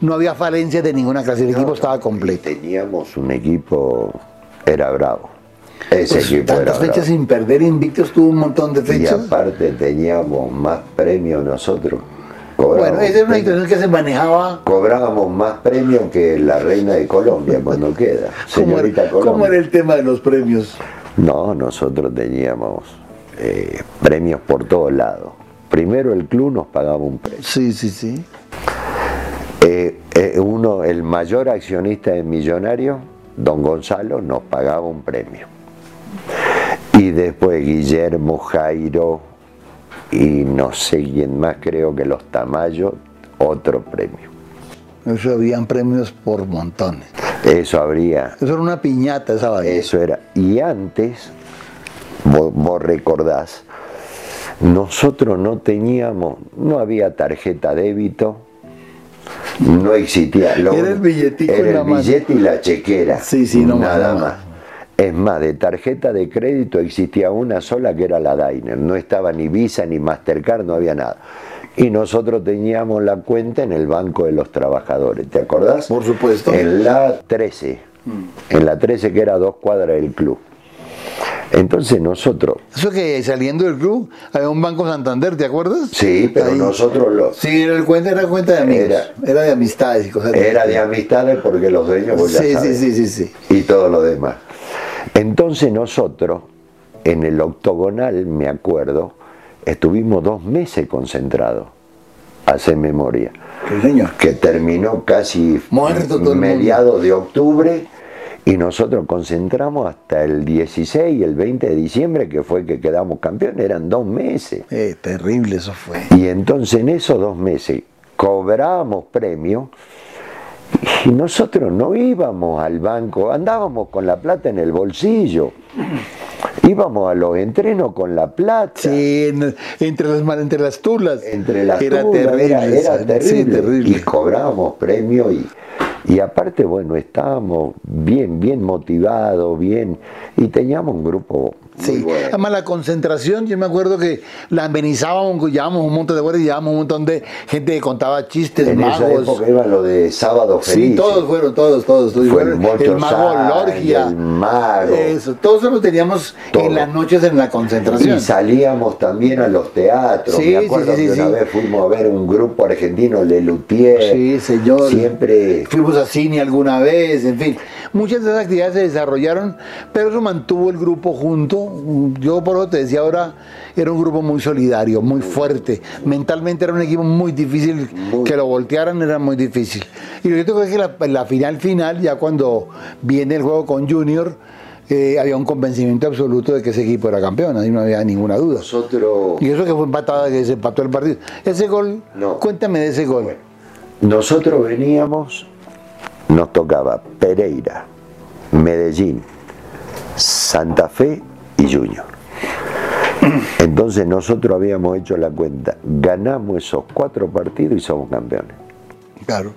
no había falencias de ninguna clase, el equipo estaba completo. Y teníamos un equipo, era bravo. Ese Pues, equipo tantas fechas sin perder, Invictus tuvo un montón de Y fechas. aparte teníamos más premios nosotros. Cobrábamos Bueno, esa es una premios. situación que se manejaba Cobrábamos más premios que la reina de Colombia cuando queda. ¿Cómo Señorita era, cómo Colombia. era el tema de los premios? No, nosotros teníamos eh, premios por todos lados. Primero el club nos pagaba un premio. Sí, sí, sí. Eh, eh, uno, el mayor accionista de Millonario, don Gonzalo, nos pagaba un premio. Y después Guillermo, Jairo y no sé quién más, creo que los Tamayo, otro premio. Eso habían premios por montones. Eso habría, Eso era una piñata esa vaina. eso era. Y antes, vos, vos recordás, nosotros no teníamos, no había tarjeta débito, no existía. lo Era el billetico era la el mano. billete y la chequera. Sí, sí, no nada más. Es más, de tarjeta de crédito existía una sola que era la Dainer. No estaba ni Visa ni Mastercard, no había nada. Y nosotros teníamos la cuenta en el Banco de los Trabajadores, ¿te acordás? Por supuesto. En la 13. En la 13 que era dos cuadras del club. Entonces nosotros, Eso que saliendo del club había un Banco Santander, ¿te acuerdas? sí, pero Ahí. nosotros los... Sí, era el cuenta, era cuenta de amigos. Era, Era- de amistades y cosas Era de amistades porque los dueños, vos ya Sí, sí, sabés. sí, sí, sí. y todo lo demás. Entonces nosotros, en el octogonal, me acuerdo, estuvimos dos meses concentrados, hace memoria, que terminó casi Muerto mediados de octubre y nosotros concentramos hasta el 16 y el 20 de diciembre, que fue que quedamos campeones, eran dos meses. Eh, terrible eso fue. Y entonces en esos dos meses cobrábamos premio y nosotros no íbamos al banco, andábamos con la plata en el bolsillo, íbamos a los entrenos con la plata. Sí, en- entre las entre las tulas. Entre las era tulas, terrible. era, terrible. Sí, terrible. Y cobrábamos premio y, y aparte, bueno, estábamos bien, bien motivados, bien, y teníamos un grupo Sí, además la concentración, yo me acuerdo que la amenizábamos, llevábamos un montón de guardias, llevábamos un montón de gente que contaba chistes, en magos. Esa época iba lo de Sábado Feliz. Sí, todos fueron, todos, todos. Fue el, el mago Lorgia. El mago. Eso, todos eso lo teníamos en las noches en la concentración. Y salíamos también a los teatros. Sí, me acuerdo sí, sí, que una vez fuimos a ver un grupo argentino, Le Luthier. Sí, señor. Siempre. Fuimos a cine alguna vez, en fin. Muchas de esas actividades se desarrollaron, pero eso mantuvo el grupo junto. Yo por lo te decía ahora, era un grupo muy solidario, muy fuerte. Mentalmente era un equipo muy difícil, que lo voltearan era muy difícil. Y lo que tengo es que la, la final final, ya cuando viene el juego con Junior, eh, había un convencimiento absoluto de que ese equipo era campeón, ahí no había ninguna duda. Nosotros. Y eso que fue empatada, que se empató el partido. Ese gol, No. cuéntame de ese gol. Nosotros veníamos, nos tocaba Pereira, Medellín, Santa Fe y Junior. Entonces nosotros habíamos hecho la cuenta, ganamos esos cuatro partidos y somos campeones. Claro.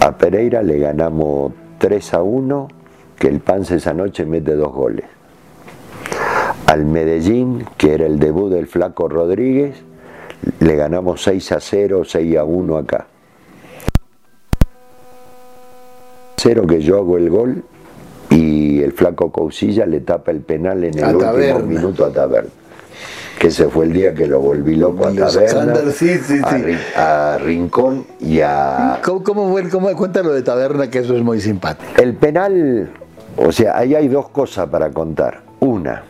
A Pereira le ganamos 3 a 1, que el Pance esa noche mete dos goles. Al Medellín, que era el debut del flaco Rodríguez, le ganamos 6 a 0, 6 a 1 acá. Cero que yo hago el gol y el flaco Cousilla le tapa el penal en el A último Taberna. minuto a Taberna. Que ese fue el día que lo volví loco a Taberna, Alexander, sí, sí, a, Rincón y a, ¿Cómo, cómo fue? ¿Cómo, cuéntalo de Taberna, que eso es muy simpático. El penal, o sea, ahí hay dos cosas para contar. Una,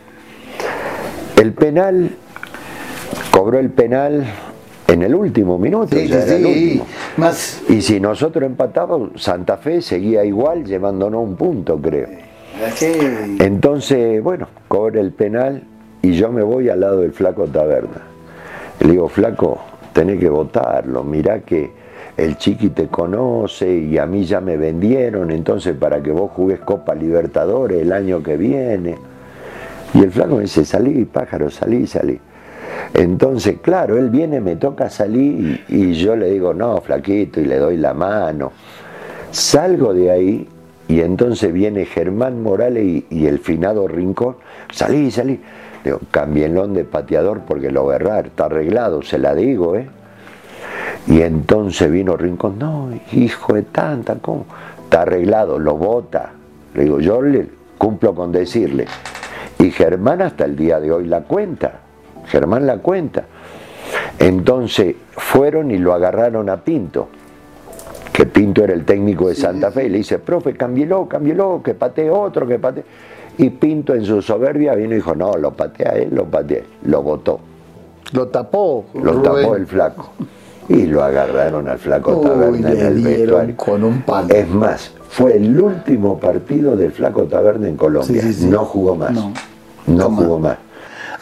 el penal, cobró el penal en el último minuto. Sí, ya sí, el último. Más. Y si nosotros empatábamos, Santa Fe seguía igual, llevándonos un punto, creo. Entonces, bueno, cobra el penal y yo me voy al lado del flaco Taberna. Le digo, flaco, tenés que votarlo, mirá que el chiqui te conoce y a mí ya me vendieron, entonces para que vos jugues Copa Libertadores el año que viene. Y el flaco me dice, salí, pájaro, salí, salí. Entonces, claro, él viene, me toca salir y, yo le digo, no, flaquito, y le doy la mano. Salgo de ahí y entonces viene Germán Morales y, el finado Rincón, salí, salí. Digo, cambienlón de pateador porque lo voy a errar, está arreglado, se la digo, ¿eh? Y entonces vino Rincón, no, hijo de tanta, ¿cómo? Está arreglado, lo bota. Le digo, yo le cumplo con decirle. Y Germán hasta el día de hoy la cuenta. Germán la cuenta. Entonces fueron y lo agarraron a Pinto, que Pinto era el técnico de Santa Fe, y le dice, profe, cámbielo, cámbielo, que patee otro, que patee. Y Pinto en su soberbia vino y dijo, no, lo patea él, lo patea, lo votó, Lo tapó. lo Rubén. tapó el flaco. Y lo agarraron al flaco Uy, Taberna en el vestuario. con un palo. Es más, fue el último partido del flaco Taberna en Colombia. Sí, sí, sí. No jugó más. No. Jugó más.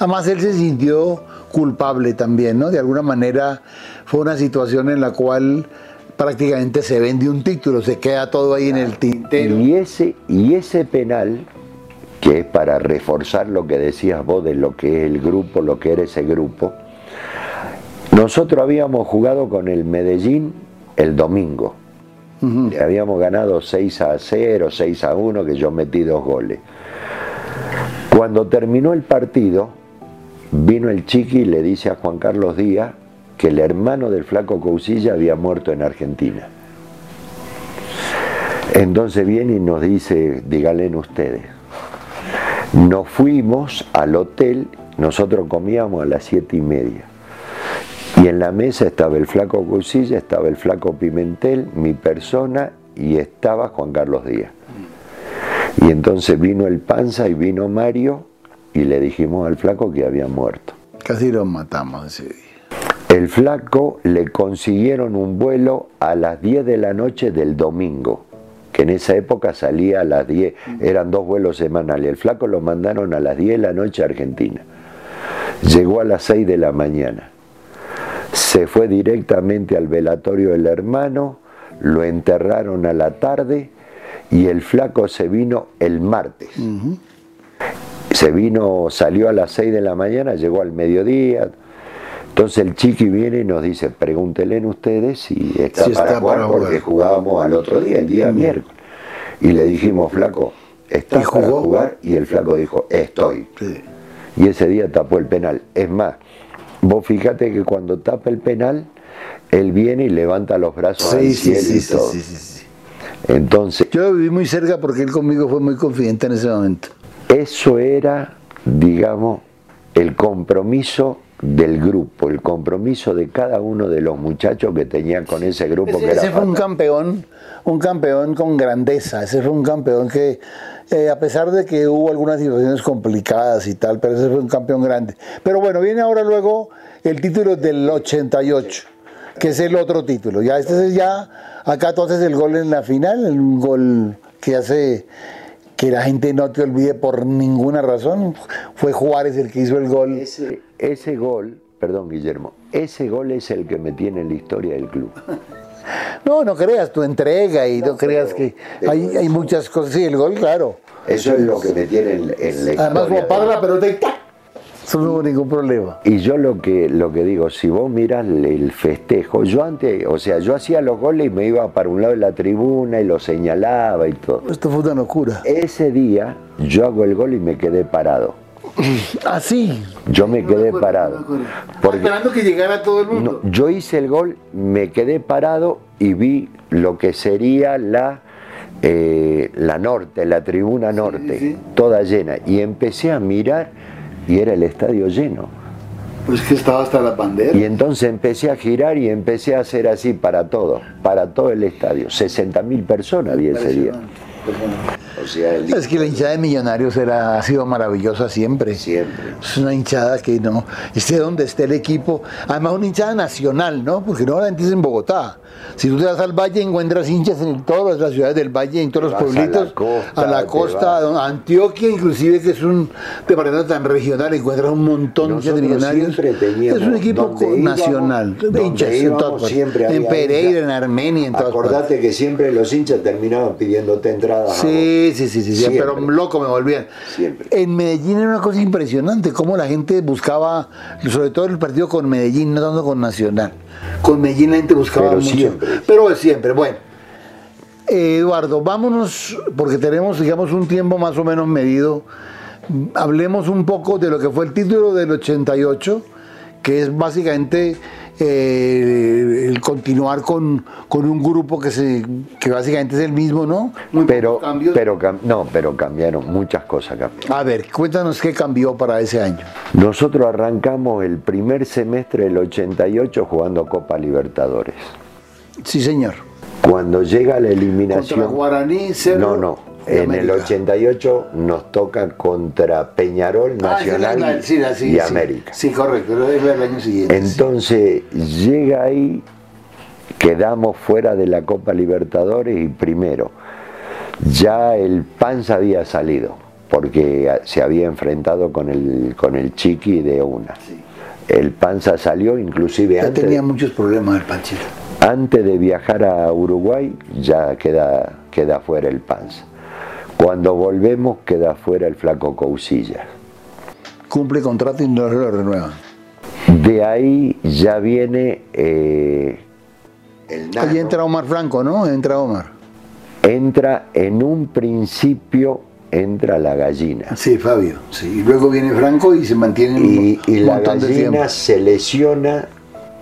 Además, él se sintió culpable también, ¿no? De alguna manera fue una situación en la cual prácticamente se vende un título, se queda todo ahí en el tintero. Y ese, y ese penal, que es para reforzar lo que decías vos de lo que es el grupo, lo que era ese grupo, nosotros habíamos jugado con el Medellín el domingo. Le habíamos ganado 6 a 0, 6 a 1, que yo metí dos goles. Cuando terminó el partido, vino el chiqui y le dice a Juan Carlos Díaz que el hermano del flaco Cousilla había muerto en Argentina. Entonces viene y nos dice, díganle ustedes. Nos fuimos al hotel, nosotros comíamos a las siete y media. Y en la mesa estaba el flaco Cousilla, estaba el flaco Pimentel, mi persona y estaba Juan Carlos Díaz. Y entonces vino el panza y vino Mario y le dijimos al flaco que había muerto. Casi lo matamos ese día. El flaco le consiguieron un vuelo a las 10 de la noche del domingo, que en esa época salía a las 10, eran dos vuelos semanales. El flaco lo mandaron a las 10 de la noche a Argentina. Llegó a las 6 de la mañana. Se fue directamente al velatorio del hermano, lo enterraron a la tarde y el flaco se vino el martes. Se vino, salió a las 6 de la mañana, llegó al mediodía. Entonces el chiqui viene y nos dice, pregúntenle ustedes si está, Si para está jugar, para porque jugábamos al otro día, el día miércoles. Y le dijimos, flaco, ¿está ¿Y para jugar? Y el flaco dijo, estoy. Sí. y ese día tapó el penal. Es más, vos fíjate que cuando tapa el penal, él viene y levanta los brazos al cielo y todo. Entonces, yo lo viví muy cerca porque él conmigo fue muy confidente en ese momento. Eso era, digamos, el compromiso del grupo, el compromiso de cada uno de los muchachos que tenían con ese grupo ese, que era ese fue un campeón, un campeón con grandeza, ese fue un campeón que eh, a pesar de que hubo algunas situaciones complicadas y tal, pero ese fue un campeón grande. Pero bueno, viene ahora luego el título del 88, que es el otro título. Ya este es ya, acá tú haces el gol en la final, un gol que hace que la gente no te olvide por ninguna razón. Fue Juárez el que hizo el gol. Ese, ese gol, perdón Guillermo, ese gol es el que me tiene en la historia del club. No, no creas tu entrega y no, creas que hay, hay, muchas cosas. Sí, el gol, claro. Eso es lo que me tiene en, en la Además, historia. como la pelota y ¡tac! Eso no hubo ningún problema. Y yo lo que, lo que digo, si vos miras el festejo, yo antes, o sea, yo hacía los goles y me iba para un lado de la tribuna y lo señalaba y todo. Esto fue una locura. Ese día yo hago el gol y me quedé parado. Así. Yo me quedé parado. Porque, Esperando que llegara todo el mundo. No, yo hice el gol, me quedé parado y vi lo que sería la, eh, la norte, la tribuna norte, sí, sí. toda llena. Y empecé a mirar y era el estadio lleno. Pues que estaba hasta la bandera. Y entonces empecé a girar y empecé a hacer así para todo, para todo el estadio. 60 mil personas vi ese día. O sea, el... Es que la hinchada de Millonarios era, ha sido maravillosa siempre. Siempre. Es una hinchada que no, esté donde esté el equipo, además una hinchada nacional, ¿no? Porque no la es en Bogotá. Si tú te vas al valle encuentras hinchas en todas las ciudades del valle, en todos los pueblitos, a la costa, a la costa a Antioquia inclusive, que es un departamento tan regional, encuentras un montón de millonarios. Es un equipo nacional, íbamos, hinchas en, todas siempre en Pereira, en Armenia, en todas Acordate partes. que siempre los hinchas terminaban pidiéndote entradas. Sí, sí, sí, sí, sí pero loco me volvían. Siempre. En Medellín era una cosa impresionante, cómo la gente buscaba, sobre todo el partido con Medellín, no tanto con Nacional. Con Medellín la gente buscaba pero mucho. Siempre. Pero siempre, bueno. Eh, Eduardo, vámonos, porque tenemos, digamos, un tiempo más o menos medido. Hablemos un poco de lo que fue el título del 88, que es básicamente eh, el continuar con, con, un grupo que se que básicamente es el mismo, ¿no? Muy pero, pero no, pero cambiaron muchas cosas. Cambiaron. A ver, cuéntanos qué cambió para ese año. Nosotros arrancamos el primer semestre del 88 jugando Copa Libertadores. Sí, señor. Cuando llega la eliminación. Contra Guaraní, Cerro, No, no. En el 88 nos toca contra Peñarol, Nacional ah, sí, sí, y sí, América. Sí, correcto, es el año siguiente. Entonces llega ahí, quedamos fuera de la Copa Libertadores y primero, ya el Panza había salido, porque se había enfrentado con el, con el Chiqui de una. El Panza salió inclusive ya antes. tenía muchos problemas el Panchito. Antes de viajar a Uruguay ya queda, queda fuera el Panza. Cuando volvemos queda fuera el flaco Cousillas. Cumple contrato y no lo renuevan. De ahí ya viene eh, el Ahí entra Omar Franco, ¿no? Entra Omar. Entra en un principio, entra la gallina. Sí, Fabio. Sí. Y luego viene Franco y se mantiene y, un, y un la gallina se lesiona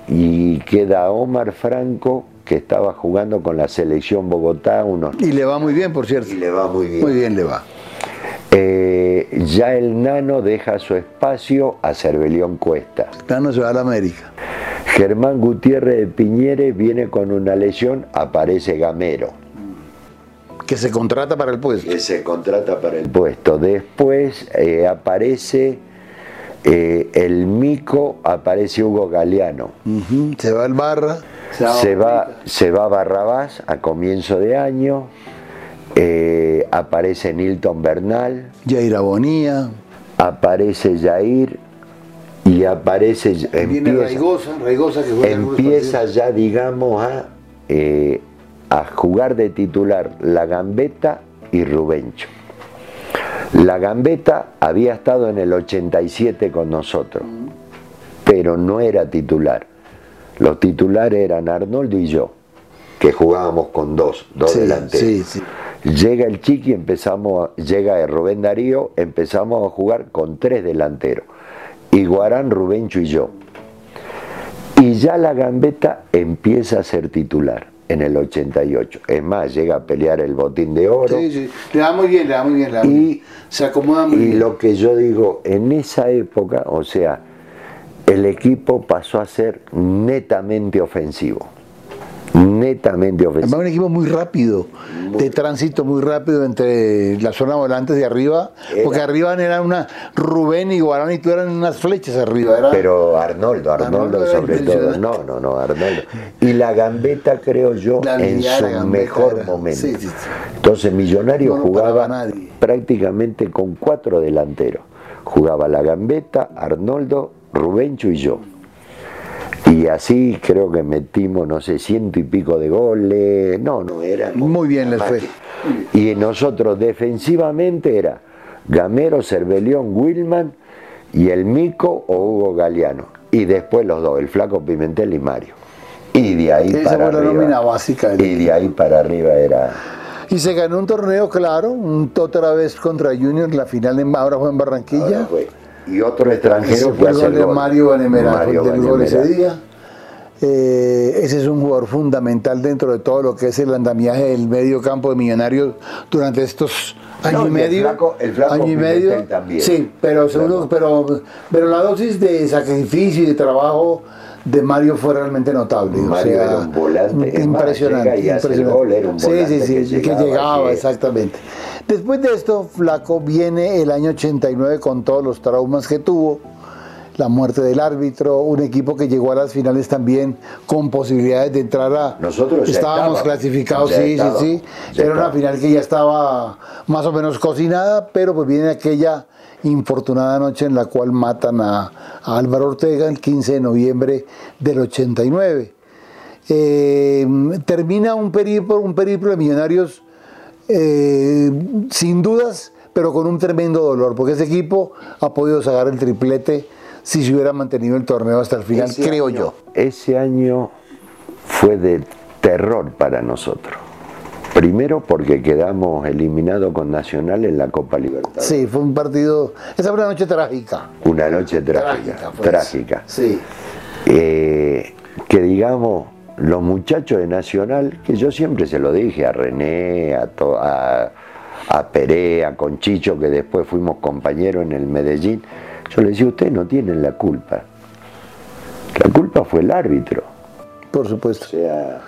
y queda Omar Franco que estaba jugando con la selección Bogotá unos Y le va muy bien, por cierto. y le va muy bien. Muy bien le va. Eh, ya el nano deja su espacio a Cervelión Cuesta. Nano se va a la América. Germán Gutiérrez de Piñeres viene con una lesión, aparece Gamero, Que se contrata para el puesto. que se contrata para el puesto. Después eh, aparece eh, el Mico, aparece Hugo Galeano. Se va al Barra. Se va, se va Barrabás a comienzo de año, eh, aparece Nilton Bernal, Jair Abonía. aparece Jair y aparece, Viene empieza, Raigosa. Raigosa que empieza ya, digamos, a, eh, a jugar de titular la Gambeta y Rubencho. La Gambeta había estado en el 87 con nosotros, pero no era titular. Los titulares eran Arnoldo y yo, que jugábamos con dos, dos Sí, delanteros. sí, sí. Llega el Chiqui, empezamos, llega el Rubén Darío, empezamos a jugar con tres delanteros, Iguarán, Rubencho y yo. Y ya la gambeta empieza a ser titular en el 88. Es más, llega a pelear el botín de oro. Sí, sí. Le da muy bien, le da muy bien. Muy Y- bien. Se acomoda muy Y bien. lo que yo digo, en esa época, o sea, el equipo pasó a ser netamente ofensivo. Netamente Además, ofensivo. un equipo muy rápido, de tránsito muy rápido entre la zona volantes de arriba, Era- porque arriba eran una Rubén y Guarán y tú eran unas flechas arriba. Era, Pero Arnoldo, Arnoldo, sobre todo. No, no, no, Arnoldo. Y la gambeta, creo yo, La en su gambeta mejor era- momento. sí, sí, sí. Entonces, Millonario No jugaba prácticamente con cuatro delanteros. Jugaba la gambeta, Arnoldo, Rubencho y yo. Y así creo que metimos, no sé, ciento y pico de goles. No, no, era. Muy bien les fue. Y nosotros defensivamente era Gamero, Cervelión, Wilman y el Mico o Hugo Galeano. Y después los dos, el Flaco Pimentel y Mario. Y de ahí Esa para fue la arriba. nómina básica Y de ahí para arriba era. Y se ganó un torneo, claro, un, otra vez contra Junior, la final en, ahora fue en Barranquilla. ahora fue. Y otro extranjero que hace el gol. Mario Banemera, Mario el del gol ese día. Eh, ese es un jugador fundamental dentro de todo lo que es el andamiaje del medio campo de Millonarios durante estos años No, y y el medio. flaco- el flaco año y medio. también. Sí, pero seguro, pero, pero la dosis de sacrificio y de trabajo de Mario fue realmente notable. o Mario sea, era un volante, es más, impresionante. llega y hace el impresionante. gol, era un sí, volante sí, sí, que que llegaba, llegaba, sí. exactamente. Después de esto, Flaco viene el año 89 con todos los traumas que tuvo la muerte del árbitro, un equipo que llegó a las finales también con posibilidades de entrar a... Nosotros ya estábamos clasificados, ya sí, sí, sí. Era una final que ya estaba más o menos cocinada, pero pues viene aquella infortunada noche en la cual matan a, a Álvaro Ortega el 15 de noviembre del 89. Eh, termina un periplo, un periplo de millonarios eh, sin dudas, pero con un tremendo dolor, porque ese equipo ha podido sacar el triplete si se hubiera mantenido el torneo hasta el final, Ese creo año- yo. Ese año fue de terror para nosotros. Primero porque quedamos eliminados con Nacional en la Copa Libertadores. Sí, fue un partido, esa fue una noche trágica. Una noche trágica, Trágica, pues. trágica. Sí. Eh, que digamos, los muchachos de Nacional, que yo siempre se lo dije a René, a, to- a, a Perea, con Chicho, que después fuimos compañeros en el Medellín, yo les decía, ustedes no tienen la culpa. La culpa fue el árbitro. Por supuesto. O sea,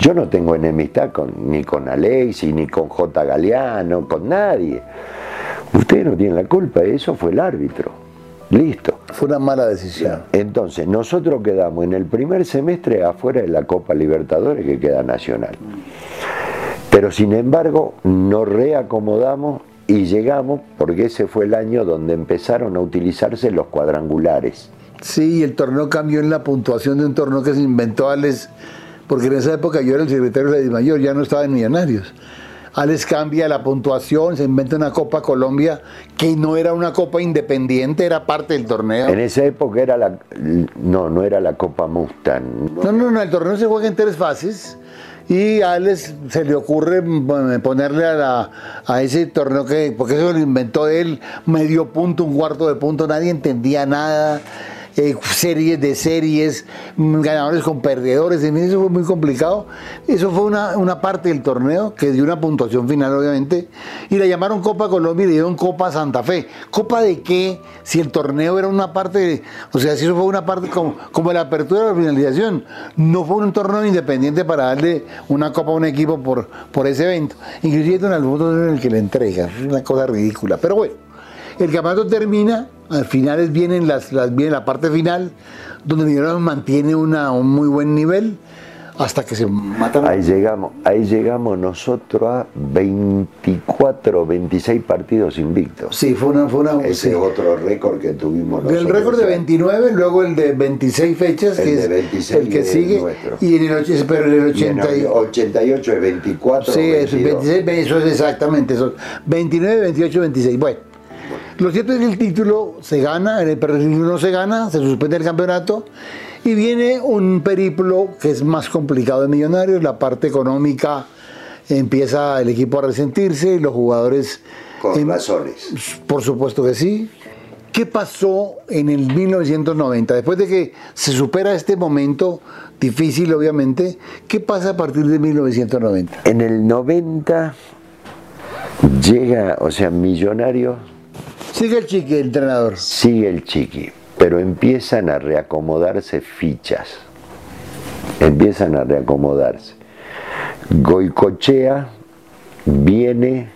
yo no tengo enemistad con, ni con Alexis, ni con J. Galeano, con nadie. Ustedes no tienen la culpa, eso fue el árbitro. Listo. Fue una mala decisión. Entonces, nosotros quedamos en el primer semestre afuera de la Copa Libertadores que queda nacional. Pero sin embargo, nos reacomodamos y llegamos, porque ese fue el año donde empezaron a utilizarse los cuadrangulares. Sí, y el torneo cambió en la puntuación de un torneo que se inventó Alex, porque en esa época yo era el secretario de la Mayor, ya no estaba en Millonarios. Alex cambia la puntuación, se inventa una Copa Colombia que no era una Copa independiente, era parte del torneo. En esa época era la. No, no era la Copa Mustang. No, no, no, el torneo se juega en tres fases y a Alex se le ocurre mm, ponerle a, la- a ese torneo que, porque eso lo inventó él, medio punto, un cuarto de punto, nadie entendía nada. Eh, series de series, mm, ganadores con perdedores, en eso fue muy complicado. Eso fue una, una parte del torneo que dio una puntuación final, obviamente, y la llamaron Copa Colombia y le dieron Copa Santa Fe. ¿Copa de qué? Si el torneo era una parte, de- o sea, si eso fue una parte como, como la apertura o la finalización, no fue un torneo independiente para darle una copa a un equipo por, por ese evento. Inclusive Don Alfonso es el que le entrega, una cosa ridícula. Pero bueno, el campeonato termina, al final vienen las, las, viene la parte final, donde Millonarios mantiene una, un muy buen nivel, hasta que se matan. Ahí llegamos, ahí llegamos nosotros a 24, 26 partidos invictos. Sí, fue una... Fue una Ese sí. es otro récord que tuvimos nosotros. El récord de 29, luego el de 26 fechas, El que es 26 el que sigue, nuestro. y en el, pero en el Y en 80 y- el 88 es 24. Sí, es 22. 26, eso es exactamente eso. 29, 28, 26. Bueno, lo cierto es que el título se gana, en el pero no se gana, se suspende el campeonato y viene un periplo que es más complicado de Millonarios, la parte económica empieza el equipo a resentirse, los jugadores... Con em- razones. Por supuesto que sí. ¿Qué pasó en el 1990? Después de que se supera este momento difícil, obviamente, ¿qué pasa a partir de 1990? En el 90 llega, o sea, Millonarios Sigue el chique, el entrenador. sigue el chiqui, pero empiezan a reacomodarse fichas. Empiezan a reacomodarse. Goicochea viene,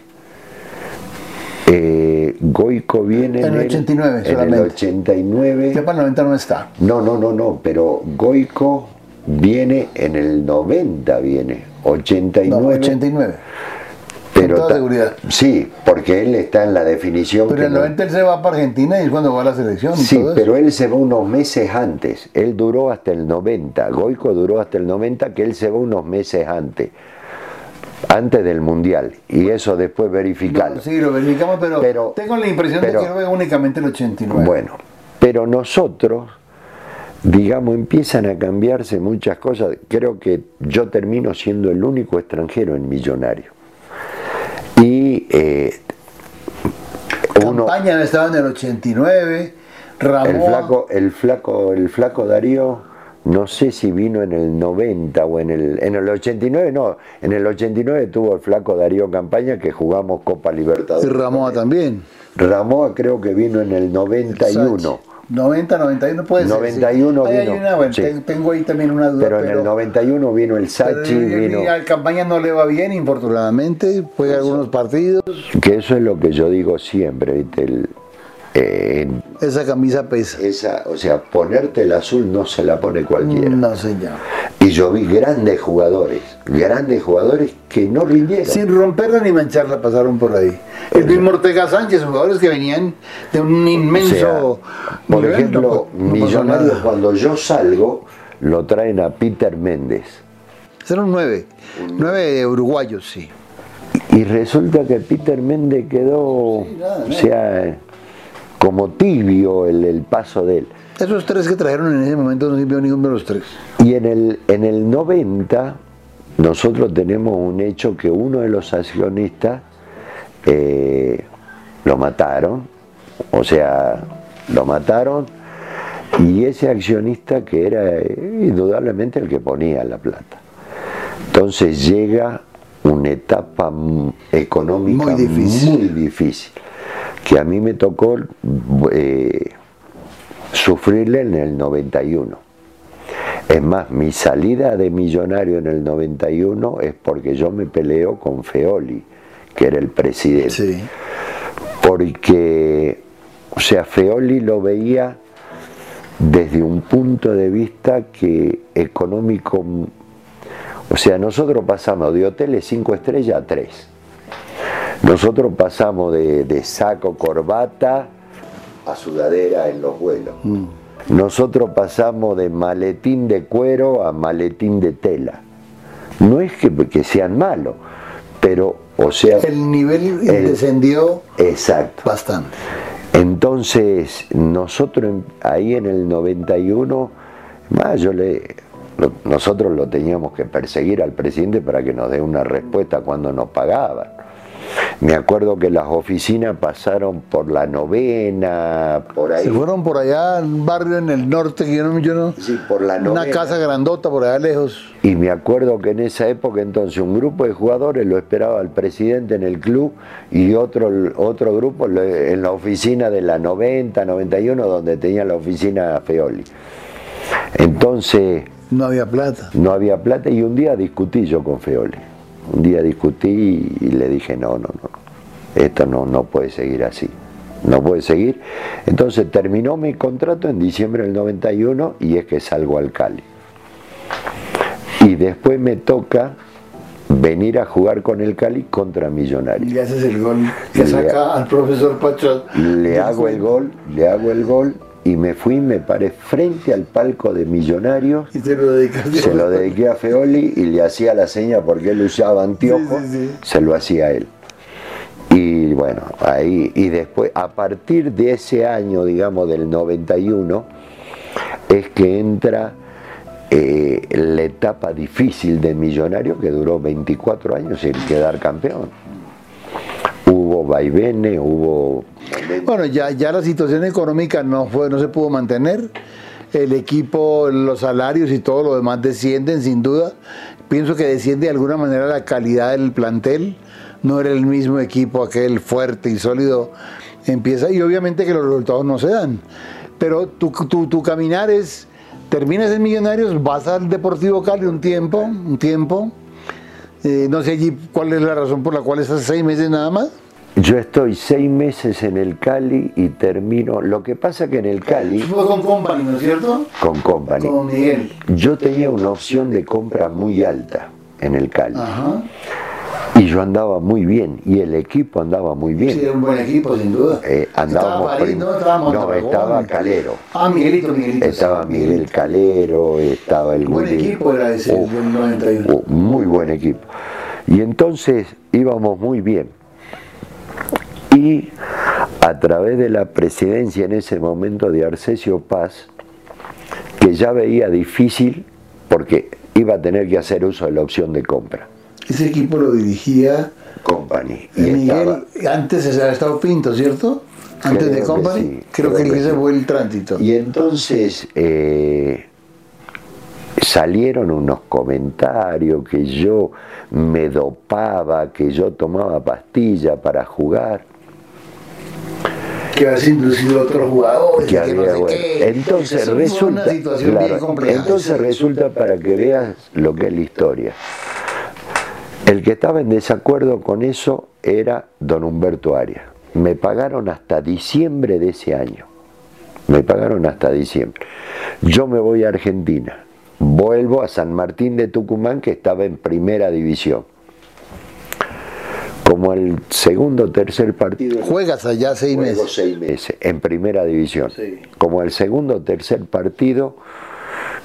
eh, Goico viene En el 89 en el solamente. 89. Ya para el 90 no está. No, no, no, no, pero Goico viene en el 90, viene, 89. No, 89. Pero toda seguridad. Sí, porque él está en la definición. Pero en el no- 90 él se va para Argentina y es cuando va a la selección y Sí, todo eso. pero él se va unos meses antes. Él duró hasta el 90. Goico duró hasta el 90, que él se va unos meses antes. Antes del Mundial. Y eso después verificarlo. No, sí, lo verificamos, pero, Pero- tengo la impresión pero- de que veo únicamente el 89. Bueno, pero nosotros, digamos, empiezan a cambiarse muchas cosas. Creo que yo termino siendo el único extranjero en Millonario. Y eh, uno, Campaña estaba en el 89, Ramón. el flaco, el flaco, el flaco Darío, no sé si vino en el 90 o en el, en el 89, no, en el 89 tuvo el flaco Darío Campaña que jugamos Copa y Libertadores. Ramoa también. Ramoa creo que vino en el 91. 90, 91 puede ser. 91 sí. Ahí hay vino, una, bueno, sí. te- Tengo ahí también una duda. Pero en el 91 vino el pero Sachi, vino. al campaña no le va bien, infortunadamente. Juega algunos partidos. Que eso es lo que yo digo siempre, ¿viste? El, eh, Esa camisa pesa. esa, o sea, ponerte el azul no se la pone cualquiera. No, señor. Y yo vi grandes jugadores, grandes jugadores que no rindieron. Sin romperla ni mancharla pasaron por ahí. El mismo Ortega Sánchez, jugadores que venían de un O inmenso. sea, por nivel, ejemplo, no no Millonarios cuando yo salgo lo traen a Peter Méndez. Eran nueve. Nueve uruguayos, sí. Y resulta que Peter Méndez quedó, nada, o sea, como tibio el, el paso de él. Esos tres que trajeron en ese momento no sirvió ninguno de los tres. Y en el, en el 90 nosotros tenemos un hecho que uno de los accionistas eh, lo mataron, o sea, lo mataron y ese accionista que era eh, indudablemente el que ponía la plata. Entonces llega una etapa económica Muy difícil. muy difícil, que a mí me tocó eh, sufrirle en el 91. Es más, mi salida de millonario en el 91 es porque yo me peleo con Feoli, que era el presidente. Sí. Porque, o sea, Feoli lo veía desde un punto de vista que económico, o sea, nosotros pasamos de hoteles 5 estrellas a 3. Nosotros pasamos de, de saco, corbata a sudadera en los vuelos. Nosotros pasamos de maletín de cuero a maletín de tela. No es que, que sean malos, pero, o sea, El nivel El- descendió exacto. bastante. Entonces, nosotros ahí en el 91, más yo le, lo- nosotros lo teníamos que perseguir al presidente para que nos dé una respuesta cuando nos pagaban. Me acuerdo que las oficinas pasaron por la novena, por ahí. Se fueron por allá un barrio en el norte, que yo no, yo no- Sí, por la una novena. casa grandota por allá lejos. Y me acuerdo que en esa época entonces un grupo de jugadores lo esperaba al presidente en el club y otro, otro grupo en la oficina de la 90, 91, donde tenía la oficina Feoli. Entonces No había plata. no había plata y un día discutí yo con Feoli. Un día discutí y le dije, no, no, no, esto no, no puede seguir así. No puede seguir. Entonces terminó mi contrato en diciembre del 91 y es que salgo al Cali. Y después me toca venir a jugar con el Cali contra Y Millonarios. le haces el gol que Le- saca al profesor Pacho. Le hago el gol, le hago el gol y me fui, me paré frente al palco de Millonarios Y te lo se lo dediqué a Feoli y le hacía la seña porque él usaba anteojos, Sí, sí, sí. se lo hacía a él. Y bueno, ahí, y después, a partir de ese año, digamos, del 91, es que entra eh, la etapa difícil de Millonario que duró 24 años sin quedar campeón. Hubo vaivenes, hubo... Bueno, ya, ya la situación económica no, fue, no se pudo mantener. El equipo, los salarios y todo lo demás descienden sin duda. Pienso que desciende de alguna manera la calidad del plantel. No era el mismo equipo aquel fuerte y sólido. Empieza y obviamente que los resultados no se dan. Pero tu, tu, caminar es terminas en Millonarios, vas al Deportivo Cali un tiempo, un tiempo. Eh, no sé allí cuál es la razón por la cual estás seis meses nada más. Yo estoy seis meses en el Cali y termino. Lo que pasa que en el Cali. Fue con Company, ¿no es cierto? Con Company. Con Miguel. Yo tenía una opción de compra muy alta en el Cali. Ajá. Y yo andaba muy bien, y el equipo andaba muy bien. Sí, era un buen equipo, sin duda. Eh, andábamos estaba París, ¿no? Estaba no, estaba Calero. Ah, Miguelito, Miguelito. Estaba Miguel Calero, estaba el Buen Willy- equipo era ese, Oh, del 91. oh, muy buen equipo. Y entonces íbamos muy bien. Y a través de la presidencia en ese momento de Arcesio Paz, que ya veía difícil porque iba a tener que hacer uso de la opción de compra. Ese equipo lo dirigía Company. Y Miguel. estaba- Antes había estado Pinto, ¿cierto? Antes de que Company. sí, creo, creo que, que ese sí. fue el tránsito. Y entonces eh, salieron unos comentarios que yo me dopaba, que yo tomaba pastilla para jugar. Que habías inducido a otros jugadores. que que no había, sé bueno. qué. Entonces resulta, claro, entonces resulta para que veas lo que es la historia. El que estaba en desacuerdo con eso era don Humberto Arias. Me pagaron hasta diciembre de ese año. Me pagaron hasta diciembre. Yo me voy a Argentina. Vuelvo a San Martín de Tucumán, que estaba en primera división. Como el segundo o tercer partido. Juegas allá seis meses. seis meses en primera división. Sí. Como el segundo o tercer partido,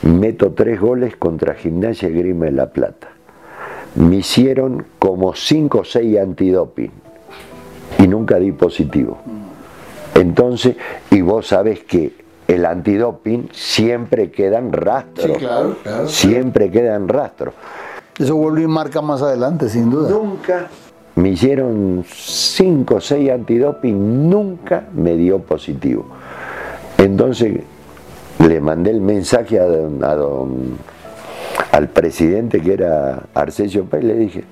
meto tres goles contra Gimnasia y Grima de La Plata. Me hicieron como cinco o seis antidoping y nunca di positivo. Entonces, y vos sabés que el antidoping siempre quedan rastros. Sí, claro, claro. Siempre quedan rastros. Eso vuelve y marca más adelante, sin duda. Nunca me hicieron cinco o seis antidoping, nunca me dio positivo. Entonces le mandé el mensaje a don- al presidente que era Arcesio Pérez, le dije,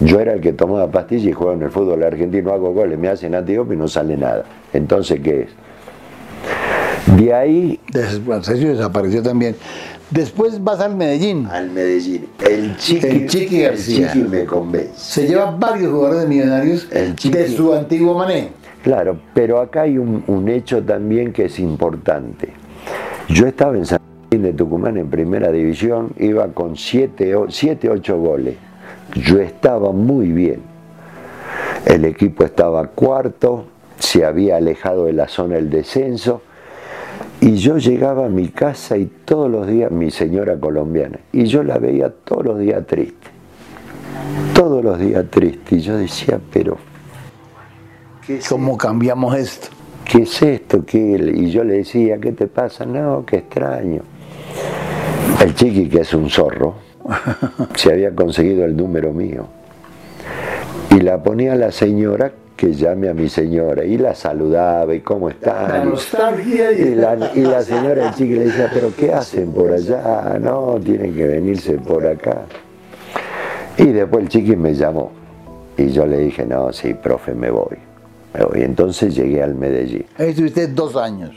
yo era el que tomaba pastillas y juego en el fútbol argentino, hago goles, me hacen antidoping y no sale nada. Entonces, ¿qué es? De ahí Sergio desapareció también. Después vas al Medellín. al Medellín, el chiqui, El Chiqui García. Chiqui me convence. Se lleva varios jugadores de Millonarios El de su antiguo mané. Claro, pero acá hay un, un hecho también que es importante. Yo estaba en San Martín de Tucumán en primera división, iba con 7 o 8 goles. Yo estaba muy bien. El equipo estaba cuarto, se había alejado de la zona del descenso. Y yo llegaba a mi casa y todos los días, mi señora colombiana, y yo la veía todos los días triste. Todos los días triste. Y yo decía, pero ¿qué es ¿Cómo cambiamos esto? ¿qué es esto? ¿Qué? Y yo le decía, ¿qué te pasa? No, qué extraño. El chiqui, que es un zorro, se había conseguido el número mío. Y la ponía a la señora que llame a mi señora. Y la saludaba, y cómo La está. nostalgia Y la, y la señora del chiqui le decía, ¿pero qué hacen por allá? No, tienen que venirse por acá. Y después el chiqui me llamó. Y yo le dije, no, sí, profe, me voy. Me voy. Entonces llegué al Medellín. Ahí estuviste dos años.